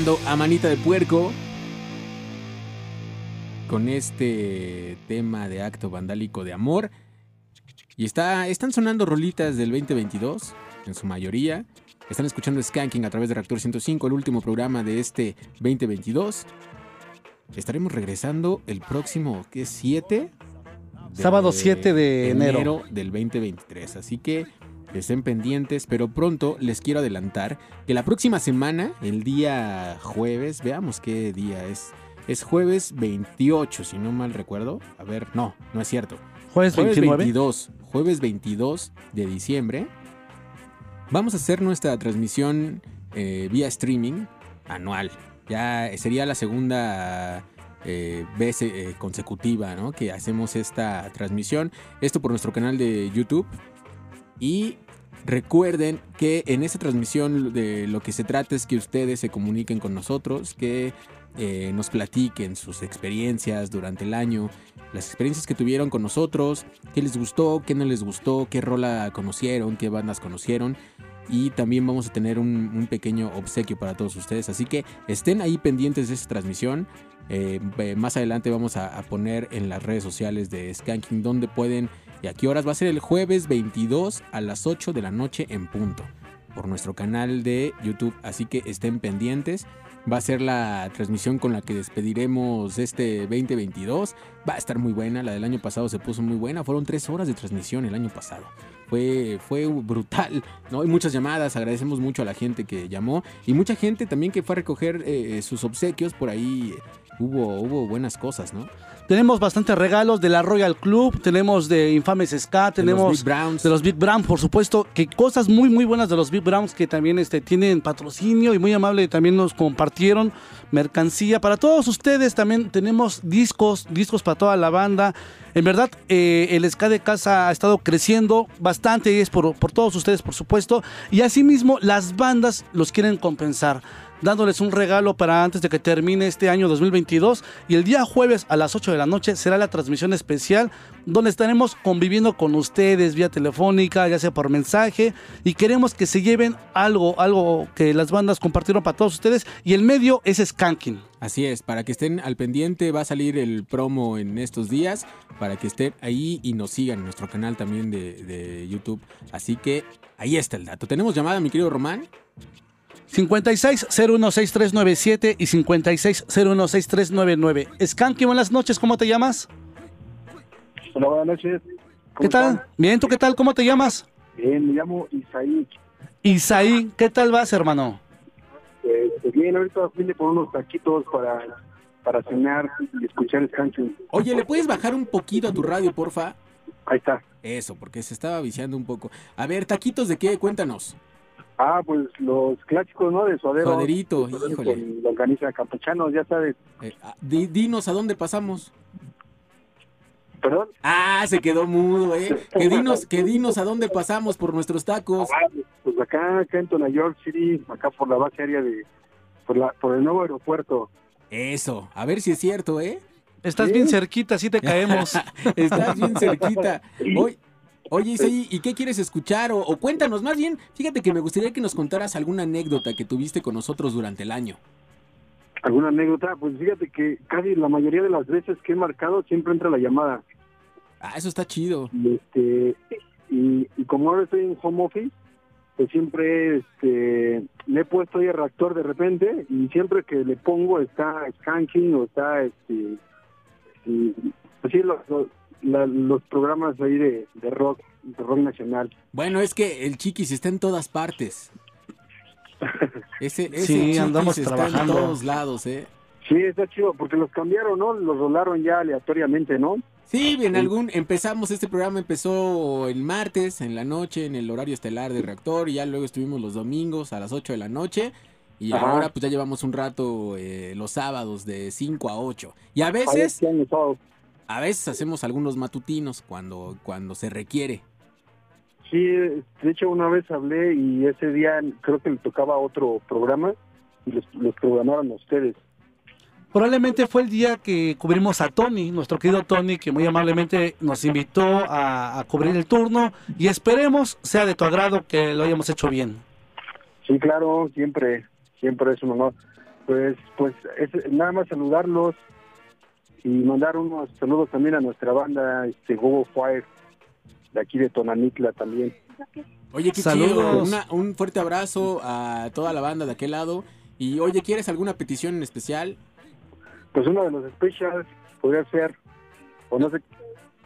Escuchando a Manita de Puerco con este tema de acto vandálico de amor. Y está, están sonando rolitas del 2022, en su mayoría. Están escuchando Skanking a través de Reactor 105, el último programa de este 2022. Estaremos regresando el próximo, ¿qué es? 7? Sábado 7 de enero. del 2023. Así que estén pendientes, pero pronto les quiero adelantar que la próxima semana, el día jueves, veamos qué día es. Es jueves 28, si no mal recuerdo. A ver, no, no es cierto. Jueves 29. 22, jueves 22 de diciembre. Vamos a hacer nuestra transmisión eh, vía streaming anual. Ya sería la segunda eh, vez eh, consecutiva ¿no? que hacemos esta transmisión. Esto por nuestro canal de YouTube. Y Recuerden que en esta transmisión de lo que se trata es que ustedes se comuniquen con nosotros, que eh, nos platiquen sus experiencias durante el año, las experiencias que tuvieron con nosotros, qué les gustó, qué no les gustó, qué rola conocieron, qué bandas conocieron. Y también vamos a tener un, pequeño obsequio para todos ustedes. Así que estén ahí pendientes de esta transmisión. Eh, más adelante vamos a, a poner en las redes sociales de Skanking donde pueden y a qué horas va a ser el jueves 22 a las 8 de la noche en punto por nuestro canal de YouTube. Así que estén pendientes. Va a ser la transmisión con la que despediremos este 2022. Va a estar muy buena. La del año pasado se puso muy buena. Fueron tres horas de transmisión el año pasado. Fue, fue brutal, ¿no? Hay muchas llamadas, agradecemos mucho a la gente que llamó y mucha gente también que fue a recoger eh, sus obsequios, por ahí hubo, hubo buenas cosas, ¿no? Tenemos bastantes regalos de la Royal Club, tenemos de Infames Ska, tenemos Big Browns. de los Big Browns, por supuesto, que cosas muy muy buenas de los Big Browns que también este, tienen patrocinio y muy amable también nos compartieron mercancía para todos ustedes. También tenemos discos, discos para toda la banda. En verdad, eh, el ska de casa ha estado creciendo bastante y es por, por todos ustedes, por supuesto. Y asimismo, las bandas los quieren compensar dándoles un regalo para antes de que termine este año 2022. Y el día jueves a las 8 de la noche será la transmisión especial donde estaremos conviviendo con ustedes vía telefónica, ya sea por mensaje. Y queremos que se lleven algo, algo que las bandas compartieron para todos ustedes. Y el medio es Skanking. Así es, para que estén al pendiente, va a salir el promo en estos días, para que estén ahí y nos sigan en nuestro canal también de, de YouTube. Así que ahí está el dato. ¿Tenemos llamada, mi querido Román? 56016397 y 56016399. Skanky, buenas noches, ¿cómo te llamas? Hola, buenas noches. ¿Qué tal? Bien, ¿tú qué tal? ¿Cómo te llamas? Bien, me llamo Isaí. Isaí, ¿qué tal vas, hermano? Este, bien, ahorita vine por unos taquitos para, para cenar y escuchar Skanking. Oye, ¿le puedes bajar un poquito a tu radio, porfa? Ahí está. Eso, porque se estaba viciando un poco. A ver, taquitos de qué, cuéntanos. Ah, pues los clásicos, ¿no? De suadero. Suaderito, De suadero híjole. Con longaniza campechanos, ya sabes. Eh, ah, di- dinos a dónde pasamos. ¿Perdón? Ah, se quedó mudo, ¿eh? Que dinos, que dinos a dónde pasamos por nuestros tacos. Pues acá, acá en Nueva York City, acá por la base aérea de... Por, la, por el nuevo aeropuerto. Eso, a ver si es cierto, ¿eh? Estás bien cerquita, así te caemos. <laughs> Estás bien cerquita. <laughs> Oye, oye Isaí, ¿y qué quieres escuchar? O, o cuéntanos, más bien, fíjate que me gustaría que nos contaras alguna anécdota que tuviste con nosotros durante el año. ¿Alguna anécdota? Pues fíjate que casi la mayoría de las veces que he marcado siempre entra la llamada. Ah, eso está chido. Y, este, y, y como ahora estoy en home office, pues siempre este, le he puesto ahí el reactor de repente y siempre que le pongo está skanking o está, este, y, pues sí, los, los, la- los programas ahí de, de rock, de rock nacional. Bueno, es que el Chiquis está en todas partes. <laughs> Ese, ese Sí, Chiquis andamos está trabajando. en todos lados, ¿eh? Sí, está chido, porque los cambiaron, ¿no? Los rolaron ya aleatoriamente, ¿no? Sí, en algún empezamos este programa empezó el martes en la noche en el horario estelar de reactor y ya luego estuvimos los domingos a las 8 de la noche y Ajá. ahora pues ya llevamos un rato eh, los sábados de 5 a 8 y a veces sábado. A veces hacemos algunos matutinos cuando cuando se requiere. Sí, de hecho una vez hablé y ese día creo que le tocaba otro programa y los, los programaron a ustedes. Probablemente fue el día que cubrimos a Tony, nuestro querido Tony, que muy amablemente nos invitó a, a cubrir el turno y esperemos sea de tu agrado que lo hayamos hecho bien. Sí, claro, siempre, siempre es un honor. Pues, pues es, nada más saludarlos y mandar unos saludos también a nuestra banda, este Gogo Fire, de aquí de Tonanitla también. Oye, qué Saludos. chido. Una- un fuerte abrazo a toda la banda de aquel lado y oye, ¿quieres alguna petición en especial? Pues uno de los specials podría ser, o no sé,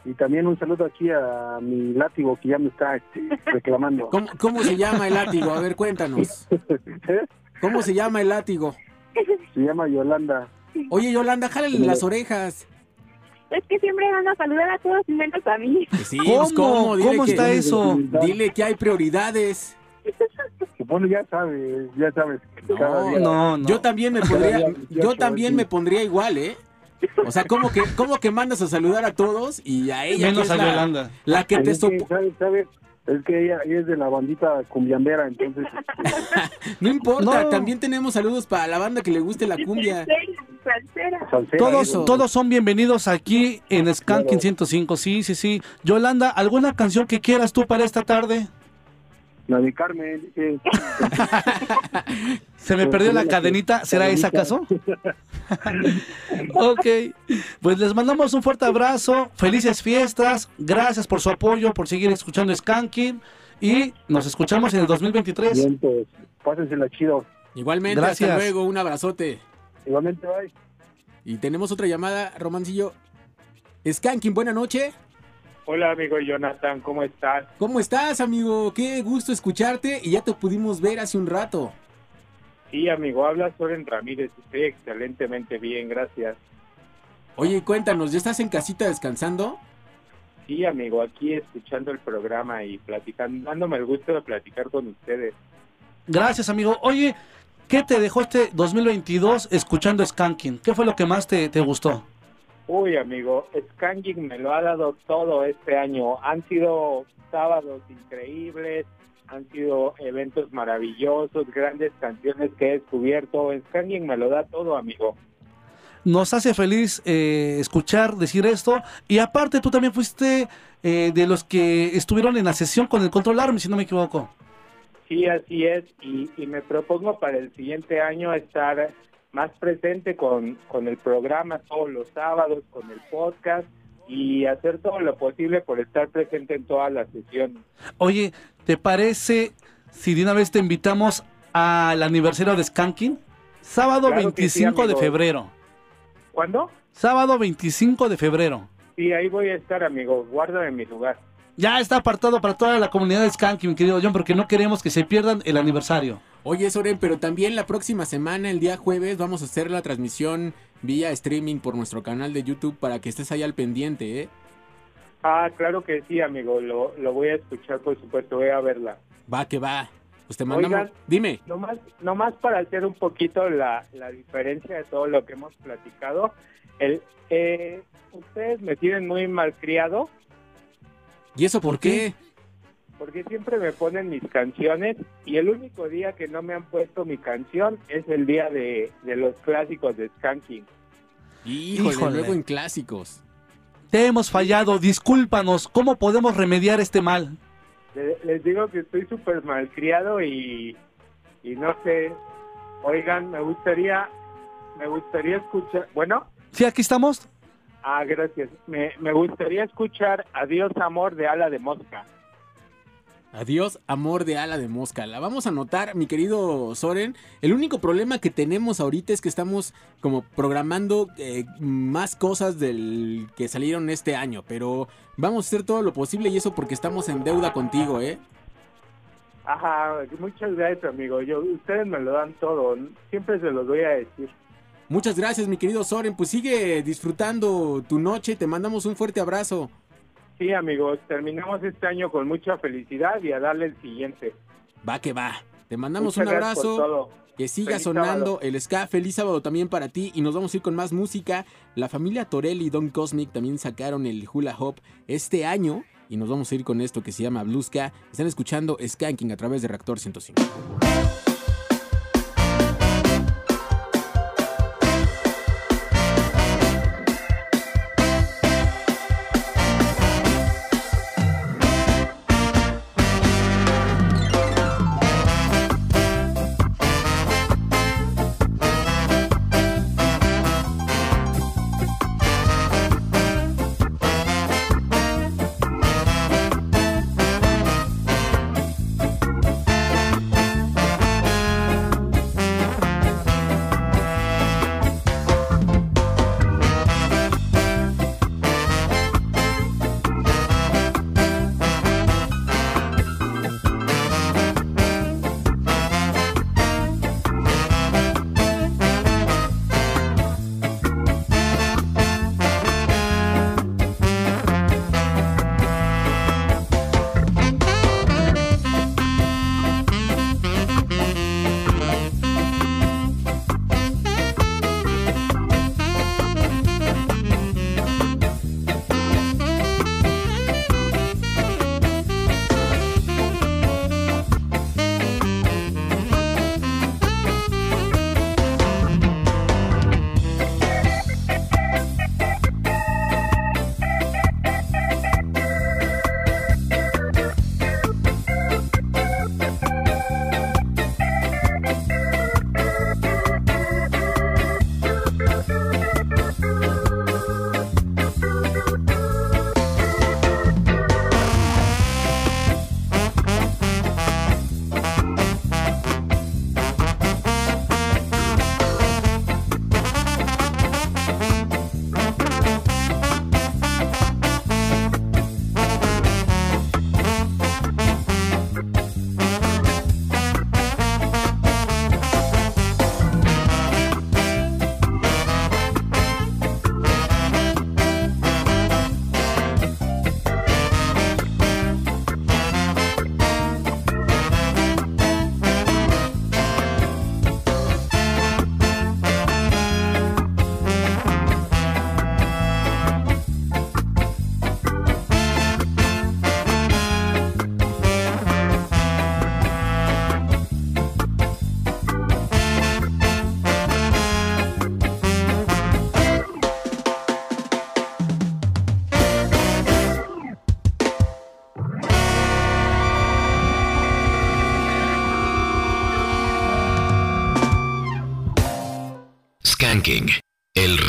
y también un saludo aquí a mi látigo que ya me está este, <laughs> reclamando. ¿Cómo, cómo se llama el látigo? A ver, cuéntanos. <laughs> ¿Cómo se llama el látigo? Se llama Yolanda. <laughs> Oye, Yolanda, jálale las orejas. Es que siempre van a saludar a todos menos a mí. Sí, pues, ¿Cómo? Dile ¿Cómo que- está eso? Dile que hay prioridades. Bueno, ya sabes, ya sabes. cada día- No, no. Yo también me pondría, yo también me pondría igual, ¿eh? O sea, ¿cómo que, cómo que mandas a saludar a todos y a ella que Menos es a la, Yolanda. la que te Es que, sopo- ¿sabes, sabes, Es que ella, ella es de la bandita cumbiambera, entonces... <laughs> No importa, No. también tenemos saludos para la banda que le guste la cumbia. salsera, Todos, todos son bienvenidos aquí en Skanking 105. Sí, sí, sí. Yolanda, ¿alguna canción que quieras tú para esta tarde? La de Carmen. eh, <laughs> Se me perdió la cadenita. ¿Será esa acaso? <laughs> ok. Pues les mandamos un fuerte abrazo. Felices fiestas. Gracias por su apoyo, por seguir escuchando Skanking. Y nos escuchamos en el 2023. Bien, pues, pásensela chido. Igualmente, Gracias. hasta luego, un abrazote. Igualmente, bye. Y tenemos otra llamada, Romancillo. Skanking, buena noche. Hola amigo Jonathan, ¿cómo estás? ¿Cómo estás, amigo? Qué gusto escucharte y ya te pudimos ver hace un rato. Sí amigo, habla Soren Ramírez, estoy excelentemente bien, gracias. Oye, cuéntanos, ¿ya estás en casita descansando? Sí amigo, aquí escuchando el programa y platicando, dándome el gusto de platicar con ustedes. Gracias, amigo. Oye, ¿qué te dejó este 2022 escuchando Skanking? ¿Qué fue lo que más te, te gustó? Uy amigo, Skanking me lo ha dado todo este año. Han sido sábados increíbles, han sido eventos maravillosos, grandes canciones que he descubierto. Skanking me lo da todo amigo. Nos hace feliz eh, escuchar decir esto. Y aparte, tú también fuiste eh, de los que estuvieron en la sesión con el Control Army, si no me equivoco. Sí, así es, y, y me propongo para el siguiente año estar más presente con, con el programa todos los sábados, con el podcast y hacer todo lo posible por estar presente en todas las sesiones. Oye, ¿te parece si de una vez te invitamos al aniversario de Skanking? Sábado Claro que sí, 25 de febrero. ¿Cuándo? Sábado 25 de febrero. Sí, ahí voy a estar, amigo, guárdame mi lugar. Ya está apartado para toda la comunidad de Skanking, mi querido John, porque no queremos que se pierdan el aniversario. Oye, Soren, pero también la próxima semana, el día jueves, vamos a hacer la transmisión vía streaming por nuestro canal de YouTube para que estés ahí al pendiente, ¿eh? Ah, claro que sí, amigo, lo, lo voy a escuchar, por supuesto, voy a verla. Va, que va. Pues te mandamos... Oigan, Dime. Nomás, nomás para hacer un poquito la, la diferencia de todo lo que hemos platicado, el, eh, ustedes me tienen muy malcriado ¿Y eso por qué? Porque siempre me ponen mis canciones y el único día que no me han puesto mi canción es el día de, de los clásicos de Skanking. Híjole, Híjole. luego en clásicos. Te hemos fallado, discúlpanos. ¿Cómo podemos remediar este mal? Le- Les digo que estoy súper malcriado y, y no sé, oigan, me gustaría, me gustaría escuchar, bueno, Sí, aquí estamos. ah, gracias, me, me gustaría escuchar Adiós Amor de Ala de Mosca. Adiós, amor de ala de mosca. La vamos a anotar, mi querido Soren. El único problema que tenemos ahorita es que estamos como programando eh, más cosas del que salieron este año. Pero vamos a hacer todo lo posible y eso porque estamos en deuda contigo, ¿eh? Ajá, muchas gracias amigo, yo, ustedes me lo dan todo, siempre se los voy a decir. Muchas gracias, mi querido Soren. Pues sigue disfrutando tu noche. Te mandamos un fuerte abrazo. Sí amigos, terminamos este año con mucha felicidad y a darle el siguiente. Va que va. Te mandamos Muchas un abrazo. Que siga Feliz sonando sábado. el ska. Feliz sábado también para ti. Y nos vamos a ir con más música. La familia Torelli y Don Cosmic también sacaron el hula hop este año. Y nos vamos a ir con esto que se llama Blueska. Están escuchando Skanking a través de Reactor 105.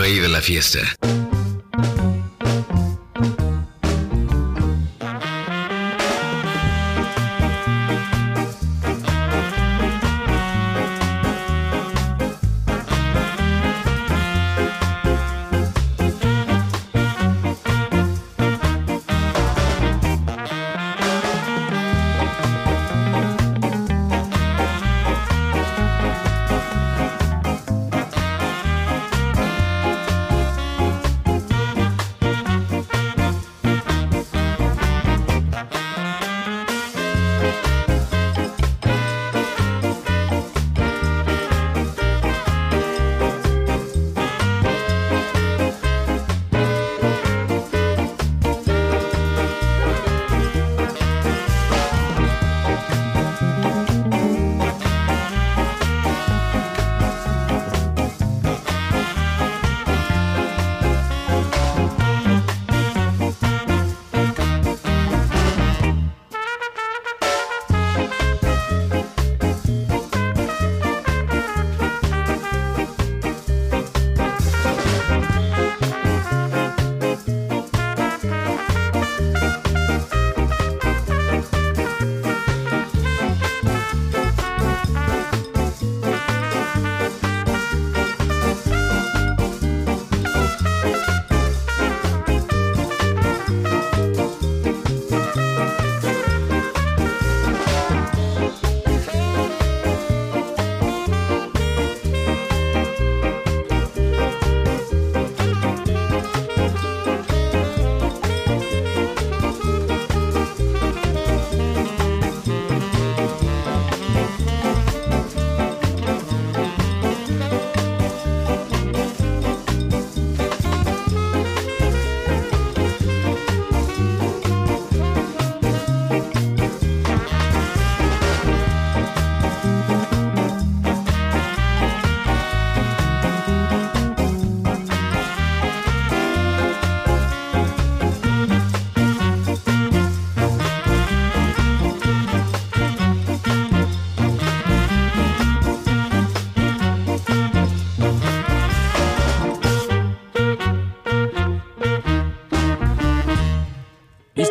Rey de la fiesta.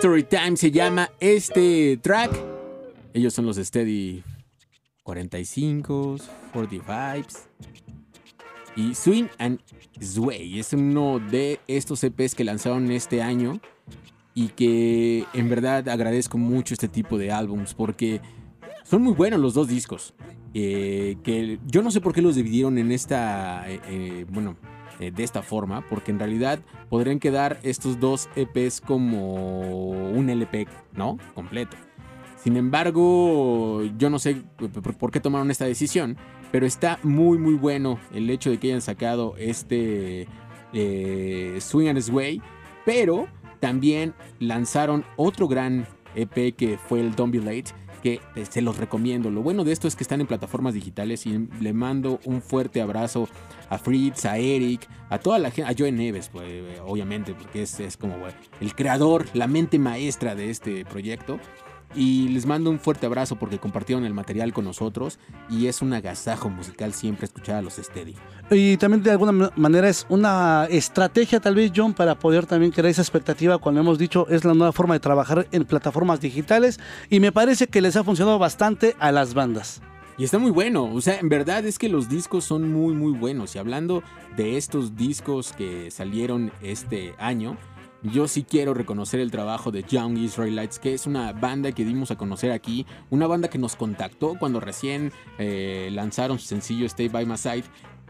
History Time se llama este track. Ellos son los Steady 45, 45 y Swing and Sway. Es uno de estos EPs que lanzaron este año y que en verdad agradezco mucho este tipo de álbums porque son muy buenos los dos discos. Eh, que yo no sé por qué los dividieron en esta, eh, eh, bueno, eh, de esta forma, porque en realidad podrían quedar estos dos EPs como un LP, ¿no? Completo. Sin embargo, yo no sé p- por qué tomaron esta decisión, pero está muy muy bueno el hecho de que hayan sacado este eh, Swing and Sway, pero también lanzaron otro gran EP que fue el Don't Be Late, que eh, se los recomiendo. Lo bueno de esto es que están en plataformas digitales y le mando un fuerte abrazo a Fritz, a Eric, a toda la gente, a Joe Neves, pues, eh, obviamente, porque es, como eh, el creador, la mente maestra de este proyecto. Y les mando un fuerte abrazo porque compartieron el material con nosotros y es un agasajo musical siempre escuchar a los Steady. Y también de alguna ma- manera es una estrategia tal vez, John, para poder también crear esa expectativa cuando hemos dicho es la nueva forma de trabajar en plataformas digitales y me parece que les ha funcionado bastante a las bandas. Y está muy bueno, o sea, en verdad es que los discos son muy muy buenos. Y hablando de estos discos que salieron este año, yo sí quiero reconocer el trabajo de Young Israelites, que es una banda que dimos a conocer aquí, una banda que nos contactó cuando recién eh, lanzaron su sencillo Stay By My Side,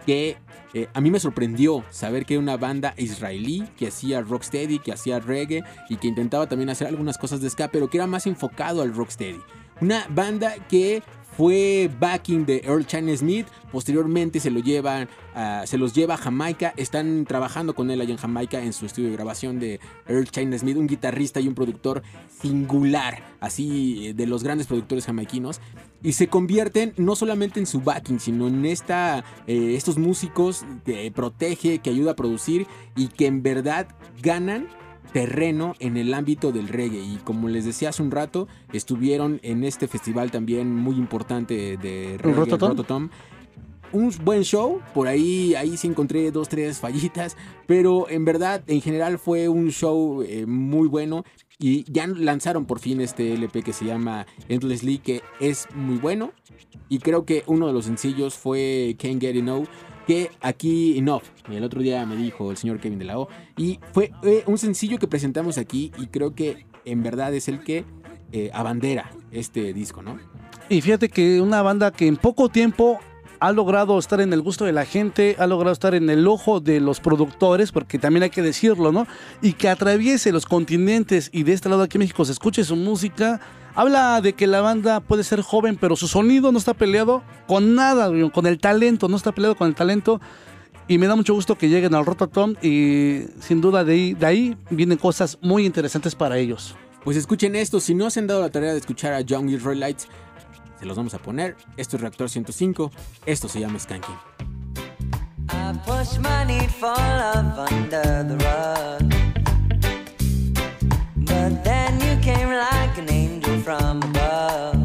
que eh, a mí me sorprendió saber que era una banda israelí que hacía rocksteady, que hacía reggae y que intentaba también hacer algunas cosas de ska, pero que era más enfocado al rocksteady. Una banda que fue backing de Earl China Smith, posteriormente se, lo llevan a- se los lleva a Jamaica, están trabajando con él allá en Jamaica en su estudio de grabación de Earl China Smith, un guitarrista y un productor singular, así eh, de los grandes productores jamaiquinos, y se convierten no solamente en su backing, sino en esta, eh, estos músicos que protege, que ayuda a producir y que en verdad ganan terreno en el ámbito del reggae y como les decía hace un rato estuvieron en este festival también muy importante de reggae ¿Rototom? Rototom, un buen show, por ahí, ahí sí encontré dos, tres fallitas, pero en verdad, en general fue un show eh, muy bueno. Y ya lanzaron por fin este LP que se llama Endlessly, que es muy bueno. Y creo que uno de los sencillos fue Can't Get Enough, que aquí Enough, el otro día me dijo el señor Kevin de la O. Y fue eh, un sencillo que presentamos aquí y creo que en verdad es el que eh, abandera este disco, ¿no? Y fíjate que una banda que en poco tiempo ha logrado estar en el gusto de la gente, ha logrado estar en el ojo de los productores, porque también hay que decirlo, ¿no? Y que atraviese los continentes y de este lado aquí en México se escuche su música. Habla de que la banda puede ser joven, pero su sonido no está peleado con nada, con el talento, no está peleado con el talento. Y me da mucho gusto que lleguen al Rototom y sin duda de ahí, de ahí vienen cosas muy interesantes para ellos. Pues escuchen esto, si no se han dado la tarea de escuchar a Young Israelites, se los vamos a poner. Esto es Reactor 105, esto se llama Skanking. I push my need for love under the rug. But from above.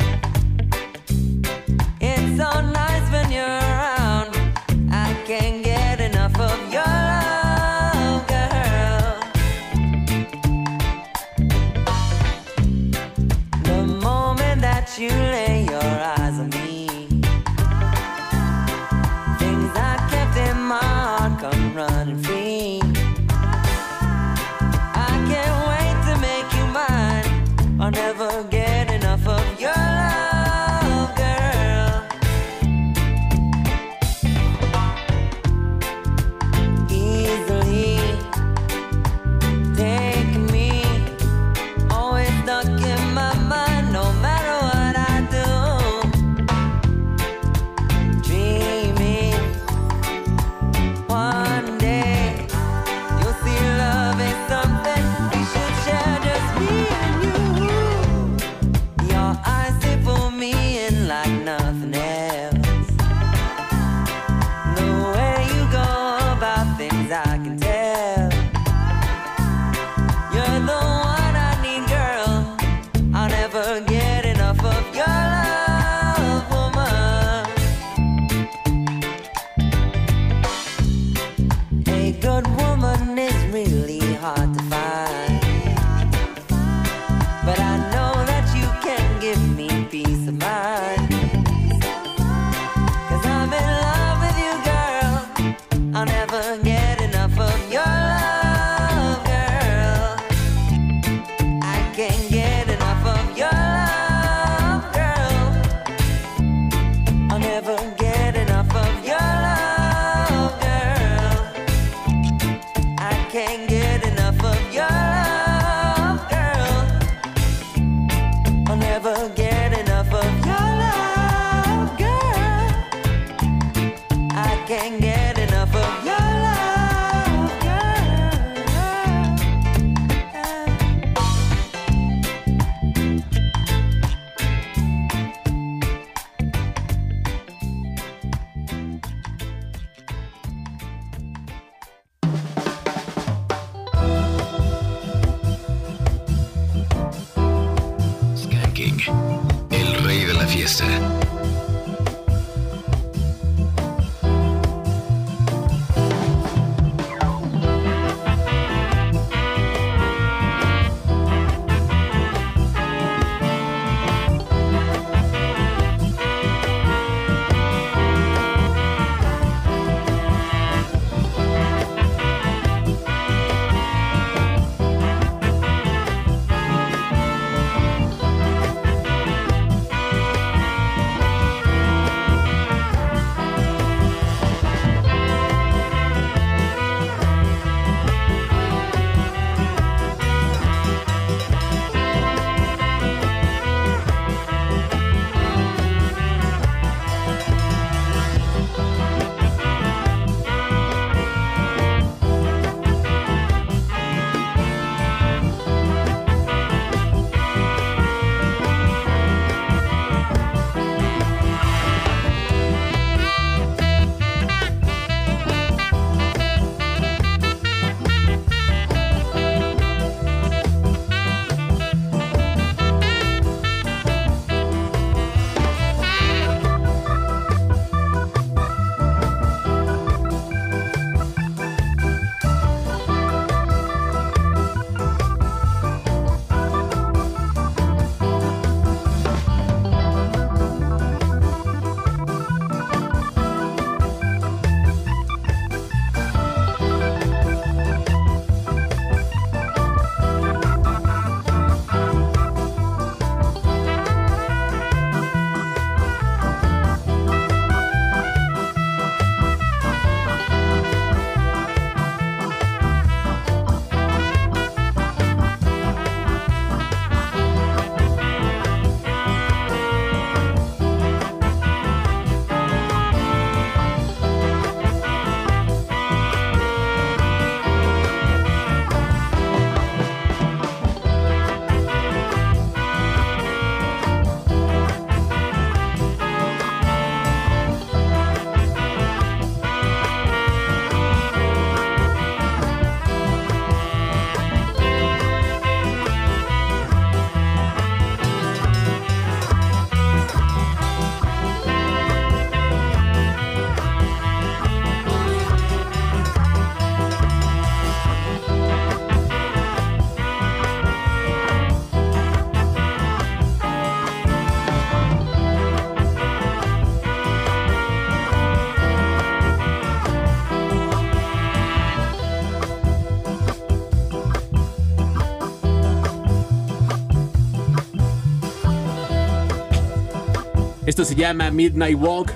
Esto se llama Midnight Walk,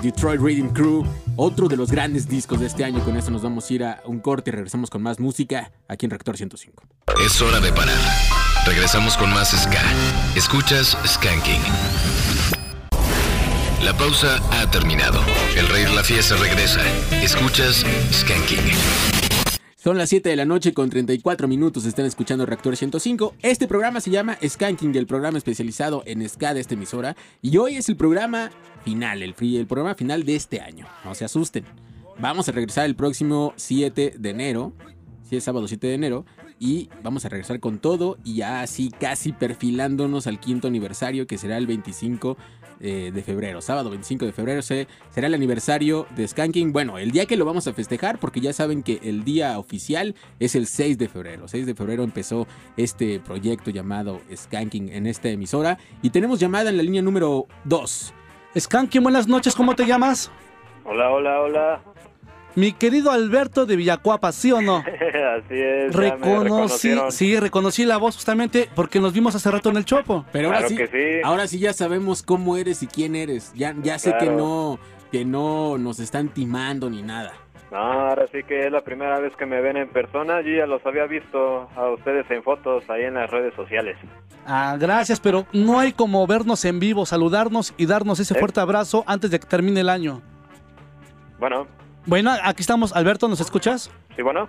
Detroit Reading Crew, otro de los grandes discos de este año. Con esto nos vamos a ir a un corte y regresamos con más música aquí en Reactor 105. Es hora de parar. Regresamos con más Ska. Escuchas Skanking. La pausa ha terminado. El rey de la fiesta regresa. Escuchas Skanking. Son las 7 de la noche con 34 minutos. Están escuchando Reactor 105. Este programa se llama Skanking, el programa especializado en ska de esta emisora. Y hoy es el programa final, el, el programa final de este año. No se asusten. Vamos a regresar el próximo 7 de enero. Si es sábado 7 de enero. Y vamos a regresar con todo. Y ya así casi perfilándonos al quinto aniversario que será el 25 eh, de febrero. Sábado 25 de febrero se- será el aniversario de Skanking. Bueno, el día que lo vamos a festejar, porque ya saben que el día oficial es el 6 de febrero. 6 de febrero empezó este proyecto llamado Skanking en esta emisora. Y tenemos llamada en la línea número 2. Skanking, buenas noches, ¿cómo te llamas? Hola, hola, hola. Mi querido Alberto de Villacuapa, ¿sí o no? <laughs> Así es. ya me Reconocí, sí, reconocí la voz justamente porque nos vimos hace rato en el Chopo. Pero ahora Claro sí, que sí. ahora sí ya sabemos cómo eres y quién eres. Ya, ya sé que no, que no nos están timando ni nada. No, ahora sí que es la primera vez que me ven en persona. Yo ya los había visto a ustedes en fotos ahí en las redes sociales. Ah, gracias, pero no hay como vernos en vivo, saludarnos y darnos ese Eh. fuerte abrazo antes de que termine el año. Bueno, Bueno, aquí estamos. Alberto, ¿nos escuchas? sí, bueno.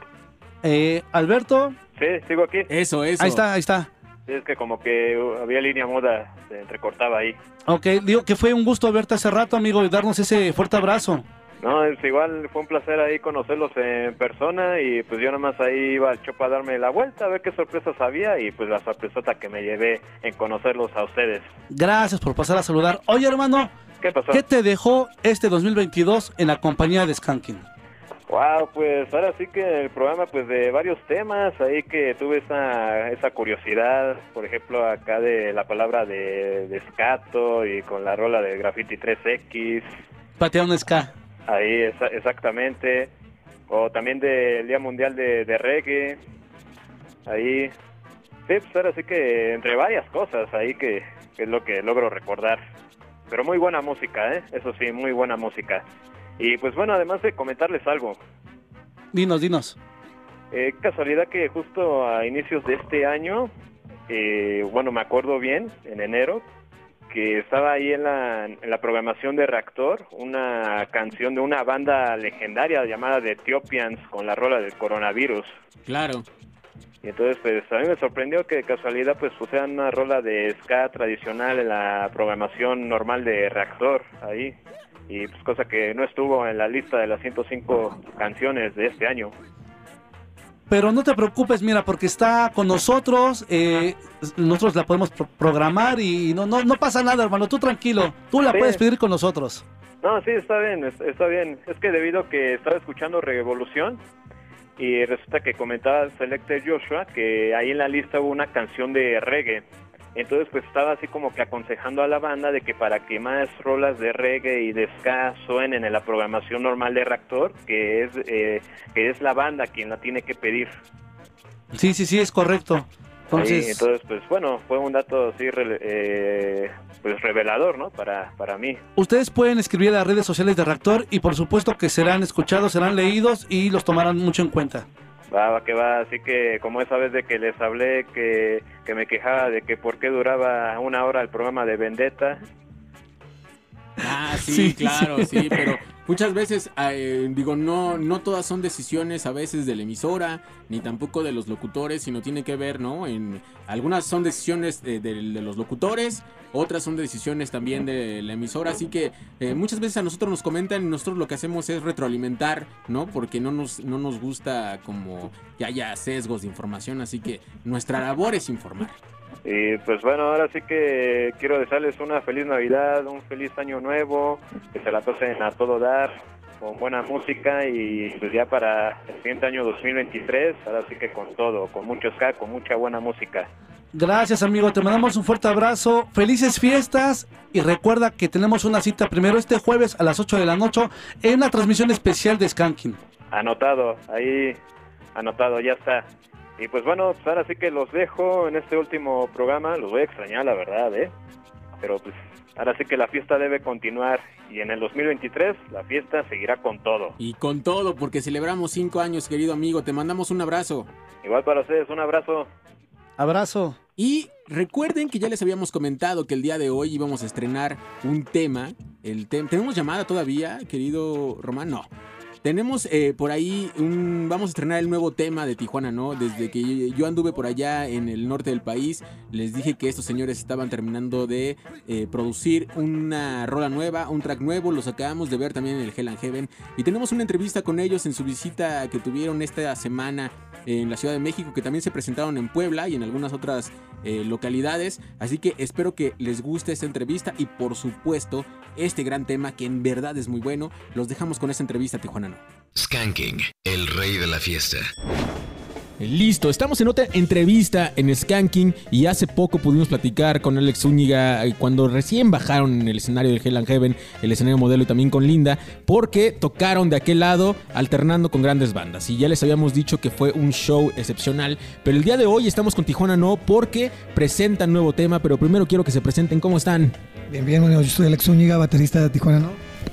Eh, Alberto. Sí, sigo aquí. Eso, eso. Ahí está, ahí está. Sí, es que como que había línea muda, se entrecortaba ahí. Ok, digo que fue un gusto verte hace rato, amigo, y darnos ese fuerte abrazo. No, es igual, fue un placer ahí conocerlos en persona y pues yo nomás ahí iba al chopo a darme la vuelta a ver qué sorpresas había y pues la sorpresota que me llevé en conocerlos a ustedes. Gracias por pasar a saludar. Oye, hermano, ¿Qué pasó? ¿qué te dejó este 2022 en la compañía de Skanking? Wow, pues ahora sí que el programa pues de varios temas, ahí que tuve esa, esa curiosidad, por ejemplo acá de la palabra de, de escato y con la rola de Graffiti 3X, Patea un ska. ahí esa- exactamente, o también del Día Mundial de, de Reggae, ahí, sí, pues ahora sí que entre varias cosas ahí que, que es lo que logro recordar, pero muy buena música, ¿eh? eso sí, muy buena música. Y pues bueno, además de comentarles algo, Dinos, dinos. eh, casualidad que justo a inicios de este año, eh, bueno, me acuerdo bien, en enero, que estaba ahí en la, en la programación de Reactor una canción de una banda legendaria llamada The Ethiopians con la rola del coronavirus. Claro. Y entonces, pues a mí me sorprendió que de casualidad pues pusieran una rola de ska tradicional en la programación normal de Reactor ahí. Y pues cosa que no estuvo en la lista de las 105 canciones de este año. Pero no te preocupes, mira, porque está con nosotros, eh, nosotros la podemos pro- programar y no, no, no pasa nada, hermano, tú tranquilo, tú la Sí. puedes pedir con nosotros. No, sí, está bien, es- está bien. Es que debido a que estaba escuchando Revolución y resulta que comentaba Selected Joshua que ahí en la lista hubo una canción de reggae. Entonces pues estaba así como que aconsejando a la banda de que para que más rolas de reggae y de ska suenen en la programación normal de Reactor, que es, eh, que es la banda quien la tiene que pedir. Sí, sí, sí, es correcto. Entonces, pues bueno, fue un dato así eh, pues revelador, ¿no? Para, para mí. ustedes pueden escribir a las redes sociales de Reactor y por supuesto que serán escuchados, serán leídos y los tomarán mucho en cuenta. Va, va, que va, así que como esa vez de que les hablé que, que me quejaba de que por qué duraba una hora el programa de Vendetta. Ah, sí, Sí, claro, sí. sí, pero muchas veces, eh, digo, no, no todas son decisiones a veces de la emisora, ni tampoco de los locutores, sino tiene que ver, ¿no? En algunas son decisiones de, de- los locutores, otras son decisiones también de la emisora, así que eh, muchas veces a nosotros nos comentan y nosotros lo que hacemos es retroalimentar, ¿no? Porque no nos, no nos gusta como que haya sesgos de información, así que nuestra labor es informar. Y pues bueno, ahora sí que quiero desearles una feliz Navidad, un feliz año nuevo, que se la pasen a todo dar, con buena música y pues ya para el siguiente año 2023, ahora sí que con todo, con mucho ska, con mucha buena música. Gracias, amigo. Te mandamos un fuerte abrazo. Felices fiestas. Y recuerda que tenemos una cita primero este jueves a las 8 de la noche en la transmisión especial de Skanking. Anotado, ahí anotado, ya está. Y pues bueno, pues ahora sí que los dejo en este último programa, los voy a extrañar, la verdad, ¿eh? Pero pues Ahora sí que la fiesta debe continuar y en el 2023 la fiesta seguirá con todo. Y con todo, porque celebramos cinco años, querido amigo. Te mandamos un abrazo. Igual para ustedes, un abrazo. Abrazo. Y recuerden que ya les habíamos comentado que el día de hoy íbamos a estrenar un tema. El tem- ¿Tenemos llamada todavía, querido Román? No. Tenemos eh, por ahí un. Vamos a estrenar el nuevo tema de Tijuana, ¿no? Desde que yo, anduve por allá en el norte del país, les dije que estos señores estaban terminando de eh, producir una rola nueva, un track nuevo. Los acabamos de ver también en el Hell and Heaven. Y tenemos una entrevista con ellos en su visita que tuvieron esta semana en la Ciudad de México, que también se presentaron en Puebla y en algunas otras eh, localidades. Así que espero que les guste esta entrevista y por supuesto este gran tema que en verdad es muy bueno. Los dejamos con esta entrevista, Tijuana. No. Skanking, el rey de la fiesta. Listo, estamos en otra entrevista en Skanking y hace poco pudimos platicar con Alex Zúñiga eh, cuando recién bajaron en el escenario del Hell and Heaven, el escenario modelo y también con Linda, porque tocaron de aquel lado alternando con grandes bandas y ya les habíamos dicho que fue un show excepcional, pero el día de hoy estamos con Tijuana No porque presentan nuevo tema, pero primero quiero que se presenten, ¿cómo están? Bien, bien, bueno, yo soy Alex Zúñiga, baterista de Tijuana, ¿no?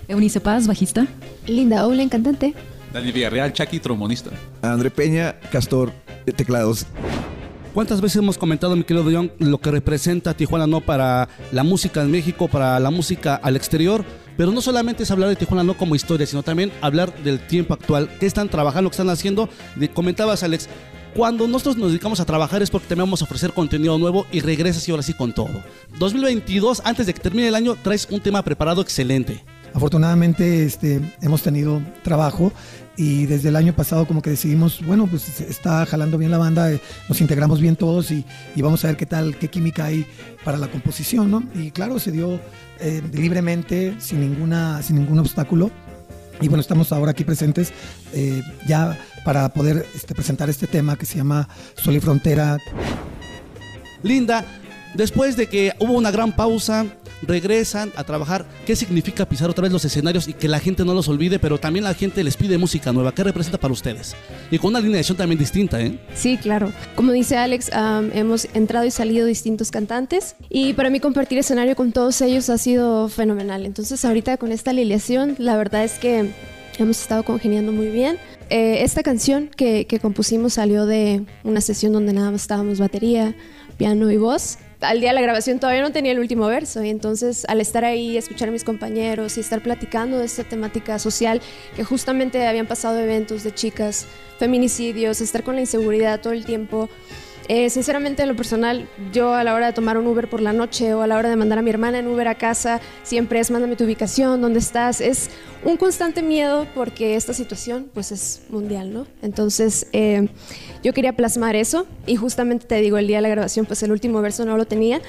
Eunice Paz, bajista. Linda Olen, cantante. Dani Villarreal, Chucky, trombonista. André Peña, Castor, de teclados. ¿Cuántas veces hemos comentado, mi querido John, lo que representa Tijuana No para la música en México, para la música al exterior? Pero no solamente es hablar de Tijuana No como historia, sino también hablar del tiempo actual, qué están trabajando, qué están haciendo. De- comentabas, Alex, cuando nosotros nos dedicamos a trabajar es porque también vamos a ofrecer contenido nuevo y regresas y ahora sí con todo. 2022, antes de que termine el año, traes un tema preparado excelente. Afortunadamente este, hemos tenido trabajo y desde el año pasado como que decidimos, bueno, pues está jalando bien la banda, eh, nos integramos bien todos y, y vamos a ver qué tal, qué química hay para la composición, ¿no? Y claro, se dio eh, libremente, sin, ninguna, sin ningún obstáculo. Y bueno, estamos ahora aquí presentes eh, ya para poder este, presentar este tema que se llama Sol y Frontera. Linda, después de que hubo una gran pausa, regresan a trabajar. ¿Qué significa pisar otra vez los escenarios y que la gente no los olvide, pero también la gente les pide música nueva? ¿Qué representa para ustedes? Y con una alineación también distinta, ¿eh? Sí, claro. Como dice Alex, am, hemos entrado y salido distintos cantantes y para mí compartir escenario con todos ellos ha sido fenomenal. Entonces ahorita con esta alineación, la verdad es que hemos estado congeniando muy bien. Eh, esta canción que, que compusimos salió de una sesión donde nada más estábamos batería, piano y voz. Al día de la grabación todavía no tenía el último verso y entonces al estar ahí, escuchar a mis compañeros y estar platicando de esta temática social que justamente habían pasado eventos de chicas, feminicidios, estar con la inseguridad todo el tiempo. Eh, sinceramente, en lo personal, yo a la hora de tomar un Uber por la noche o a la hora de mandar a mi hermana en Uber a casa, siempre es mándame tu ubicación, dónde estás. Es un constante miedo porque esta situación pues es mundial, ¿no? Entonces, eh, yo quería plasmar eso y justamente te digo, el día de la grabación pues el último verso no lo tenía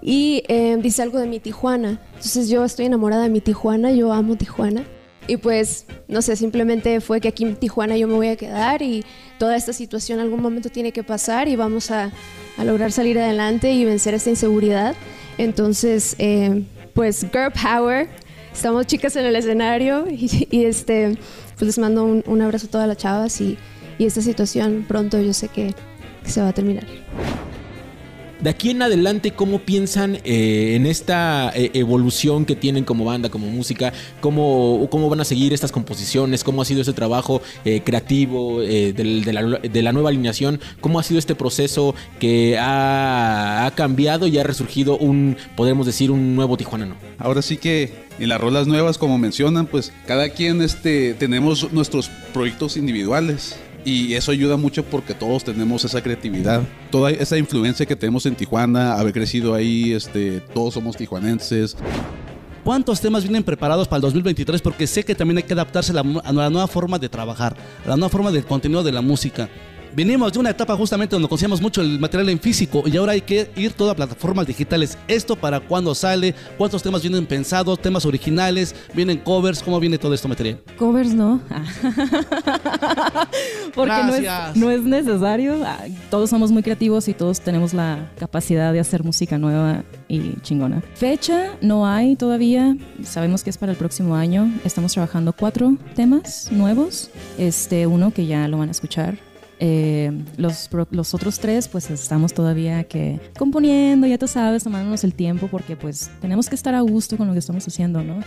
y eh, dice algo de mi Tijuana. Entonces yo estoy enamorada de mi Tijuana, yo amo Tijuana. Y pues, no sé, simplemente fue que aquí en Tijuana yo me voy a quedar y toda esta situación en algún momento tiene que pasar y vamos a, a lograr salir adelante y vencer esta inseguridad. Entonces, eh, pues, Girl Power, estamos chicas en el escenario <laughs> y, y, este, pues les mando un, un abrazo a todas las chavas y, y esta situación pronto yo sé que, que se va a terminar. De aquí en adelante, ¿cómo piensan eh, en esta eh, evolución que tienen como banda, como música? ¿Cómo, cómo van a seguir estas composiciones? ¿Cómo ha sido ese trabajo eh, creativo eh, del- de, la, nueva alineación? ¿Cómo ha sido este proceso que ha, ha cambiado y ha resurgido un, podemos decir, un nuevo Tijuana? ¿no? Ahora sí que en las rolas nuevas, como mencionan, pues cada quien este, tenemos nuestros proyectos individuales. Y eso ayuda mucho porque todos tenemos esa creatividad, toda esa influencia que tenemos en Tijuana, haber crecido ahí, este, todos somos tijuanenses. ¿Cuántos temas vienen preparados para el 2023? Porque sé que también hay que adaptarse a la, a la nueva forma de trabajar, a la nueva forma del contenido de la música. Venimos de una etapa justamente donde conocíamos mucho el material en físico y ahora hay que ir todo a plataformas digitales. ¿Esto para cuándo sale? ¿Cuántos temas vienen pensados? ¿Temas originales? ¿Vienen covers? ¿Cómo viene todo esto material? Covers no. <laughs> Porque no es, no es necesario. Ah, Todos somos muy creativos y todos tenemos la capacidad de hacer música nueva y chingona. Fecha no hay todavía. Sabemos que es para el próximo año. Estamos trabajando cuatro temas nuevos. Este, uno que ya lo van a escuchar. Eh, los, otros tres, pues estamos todavía que componiendo, ya tú sabes, tomándonos el tiempo porque pues tenemos que estar a gusto con lo que estamos haciendo, ¿no?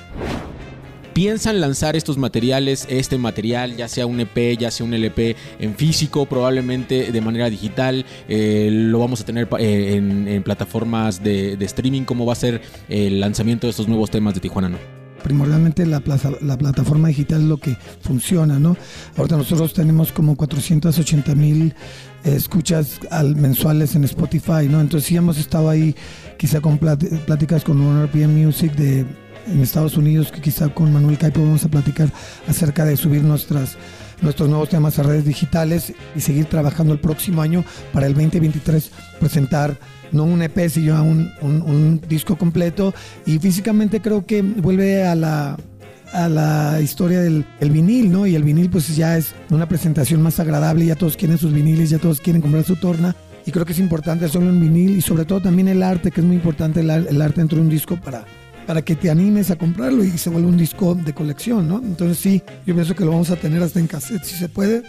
¿Piensan lanzar estos materiales, este material, ya sea un EP, ya sea un LP en físico, probablemente de manera digital? Eh, ¿Lo vamos a tener eh, en, en plataformas de, de streaming? ¿Cómo va a ser el lanzamiento de estos nuevos temas de Tijuana? No? Primordialmente la, la plataforma digital es lo que funciona, ¿no? Ahorita nosotros tenemos como 480 mil escuchas al, mensuales en Spotify, ¿no? Entonces sí hemos estado ahí quizá con pláticas con RPM Music de en Estados Unidos, que quizá con Manuel Caipo vamos a platicar acerca de subir nuestras nuestros nuevos temas a redes digitales y seguir trabajando el próximo año para el 2023 presentar no un EP sino un, un, un disco completo y físicamente creo que vuelve a la a la historia del el vinil, ¿no? Y el vinil pues ya es una presentación más agradable, ya todos quieren sus viniles, ya todos quieren comprar su torna y creo que es importante hacerlo en vinil y sobre todo también el arte, que es muy importante el arte dentro de un disco para para que te animes a comprarlo y se vuelva un disco de colección, ¿no? Entonces sí, yo pienso que lo vamos a tener hasta en cassette si se puede.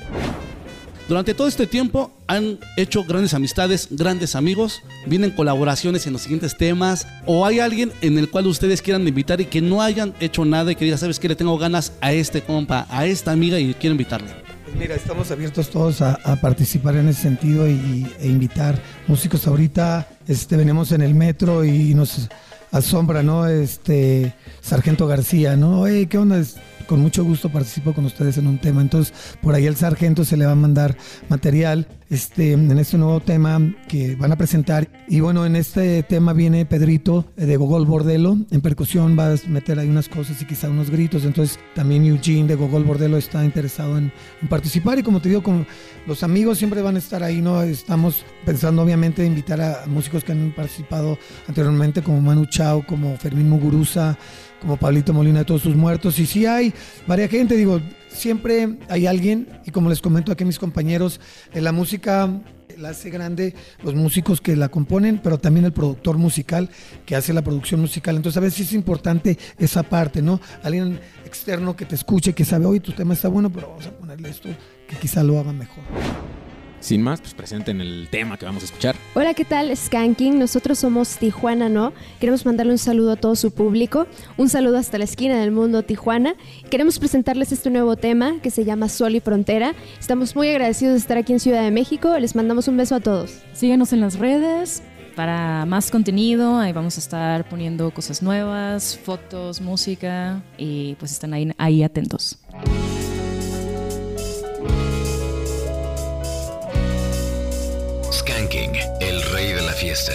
Durante todo este tiempo han hecho grandes amistades, grandes amigos, vienen colaboraciones en los siguientes temas, o hay alguien en el cual ustedes quieran invitar y que no hayan hecho nada y que diga, sabes que le tengo ganas a este compa, a esta amiga y quiero invitarle. Pues mira, estamos abiertos todos a, participar en ese sentido y, e invitar músicos. Ahorita este, venimos en el metro y nos asombra, ¿no? Este, Sargento García, ¿no? ¿qué onda? Con mucho gusto participo con ustedes en un tema. Entonces, por ahí el sargento se le va a mandar material este, en este nuevo tema que van a presentar. Y bueno, en este tema viene Pedrito eh, de Gogol Bordelo. En percusión va a meter ahí unas cosas y quizá unos gritos. Entonces, también Eugene de Gogol Bordelo está interesado en, participar. Y como te digo, los amigos siempre van a estar ahí, ¿no? Estamos pensando, obviamente, invitar a músicos que han participado anteriormente, como Manu Chao, como Fermín Muguruza, como Pablito Molina de todos sus muertos. Y sí hay varias gente, digo, siempre hay alguien, y como les comento aquí a mis compañeros, en la música la hace grande los músicos que la componen, pero también el productor musical que hace la producción musical. Entonces a veces es importante esa parte, ¿no? Alguien externo que te escuche, que sabe, oye, tu tema está bueno, pero vamos a ponerle esto que quizá lo haga mejor. Sin más, pues presenten el tema que vamos a escuchar. Hola, ¿qué tal? Skanking. Nosotros somos Tijuana, ¿no? Queremos mandarle un saludo a todo su público. Un saludo hasta la esquina del mundo, Tijuana. Queremos presentarles este nuevo tema que se llama Sol y Frontera. Estamos muy agradecidos de estar aquí en Ciudad de México. Les mandamos un beso a todos. Síguenos en las redes para más contenido. Ahí vamos a estar poniendo cosas nuevas, fotos, música y pues están ahí, ahí atentos. Fiesta.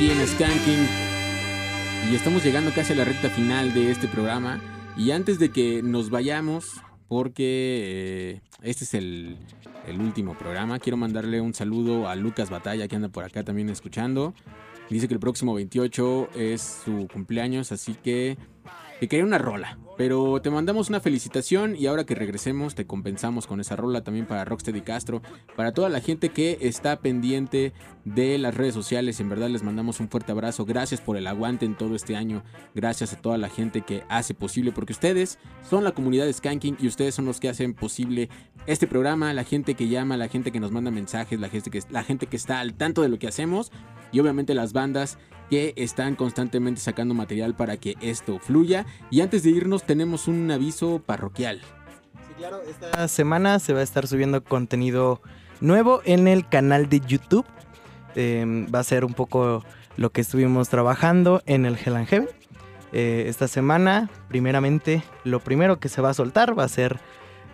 aquí en Skanking. Y estamos llegando casi a la recta final de este programa. Y antes de que nos vayamos, porque eh, este es el, último programa, quiero mandarle un saludo a Lucas Batalla, que anda por acá también escuchando. Dice que el próximo 28 es su cumpleaños, así que que quería una rola. Pero te mandamos una felicitación y ahora que regresemos te compensamos con esa rola también para Rocksteady Castro, para toda la gente que está pendiente de las redes sociales. En verdad les mandamos un fuerte abrazo. Gracias por el aguante en todo este año. Gracias a toda la gente que hace posible, porque ustedes son la comunidad de Skanking y ustedes son los que hacen posible este programa, la gente que llama, la gente que nos manda mensajes, la gente que, la gente que está al tanto de lo que hacemos y obviamente las bandas que están constantemente sacando material para que esto fluya. Y antes de irnos tenemos un aviso parroquial. Esta semana se va a estar subiendo contenido nuevo en el canal de YouTube. Eh, va a ser un poco lo que estuvimos trabajando en el Hell. Eh, esta semana, primeramente, lo primero que se va a soltar va a ser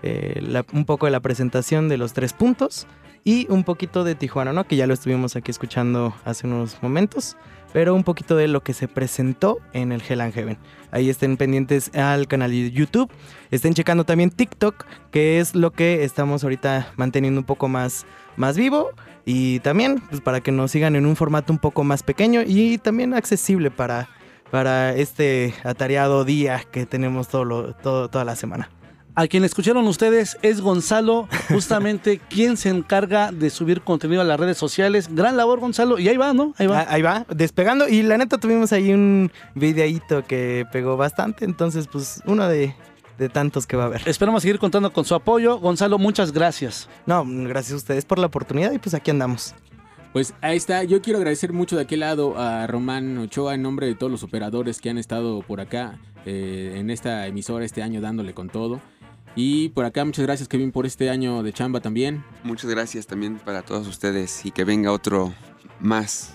eh, un poco de la presentación de los tres puntos y un poquito de Tijuana, ¿no? Que ya lo estuvimos aquí escuchando hace unos momentos, pero un poquito de lo que se presentó en el Hell and Heaven. Ahí estén pendientes al canal de YouTube, estén checando también TikTok, que es lo que estamos ahorita manteniendo un poco más, más vivo y también pues, para que nos sigan en un formato un poco más pequeño y también accesible para, para este atareado día que tenemos todo lo- todo, toda la semana. A quien escucharon ustedes es Gonzalo, justamente <laughs> quien se encarga de subir contenido a las redes sociales. Gran labor, Gonzalo. Y ahí va, ¿no? Ahí va. Ah, Ahí va, despegando. Y la neta tuvimos ahí un videíto que pegó bastante. Entonces, pues, uno de, de tantos que va a haber. Esperamos seguir contando con su apoyo. Gonzalo, muchas gracias. No, gracias a ustedes por la oportunidad y pues aquí andamos. Pues ahí está, yo quiero agradecer mucho de aquel lado a Román Ochoa en nombre de todos los operadores que han estado por acá eh, en esta emisora este año dándole con todo. Y por acá muchas gracias Kevin por este año de chamba también. Muchas gracias también para todos ustedes y que venga otro más.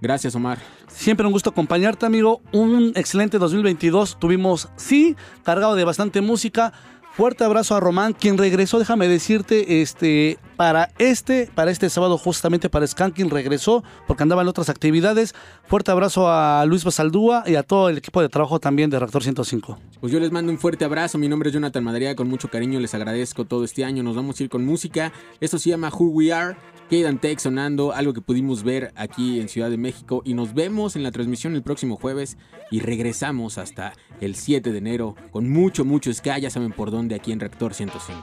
Gracias Omar. Siempre un gusto acompañarte, amigo. Un excelente 2022. Tuvimos, sí, cargado de bastante música. Fuerte abrazo a Román, quien regresó, déjame decirte, este, para este, para este sábado, justamente para Skanking, regresó porque andaba en otras actividades. Fuerte abrazo a Luis Basaldúa y a todo el equipo de trabajo también de Reactor 105. Pues yo les mando un fuerte abrazo, mi nombre es Jonathan Madariaga, con mucho cariño les agradezco todo este año, nos vamos a ir con música, esto se llama Who We Are, and Tech sonando, algo que pudimos ver aquí en Ciudad de México y nos vemos en la transmisión el próximo jueves y regresamos hasta el 7 de enero con mucho, mucho ska, ya saben por dónde aquí en Reactor 105.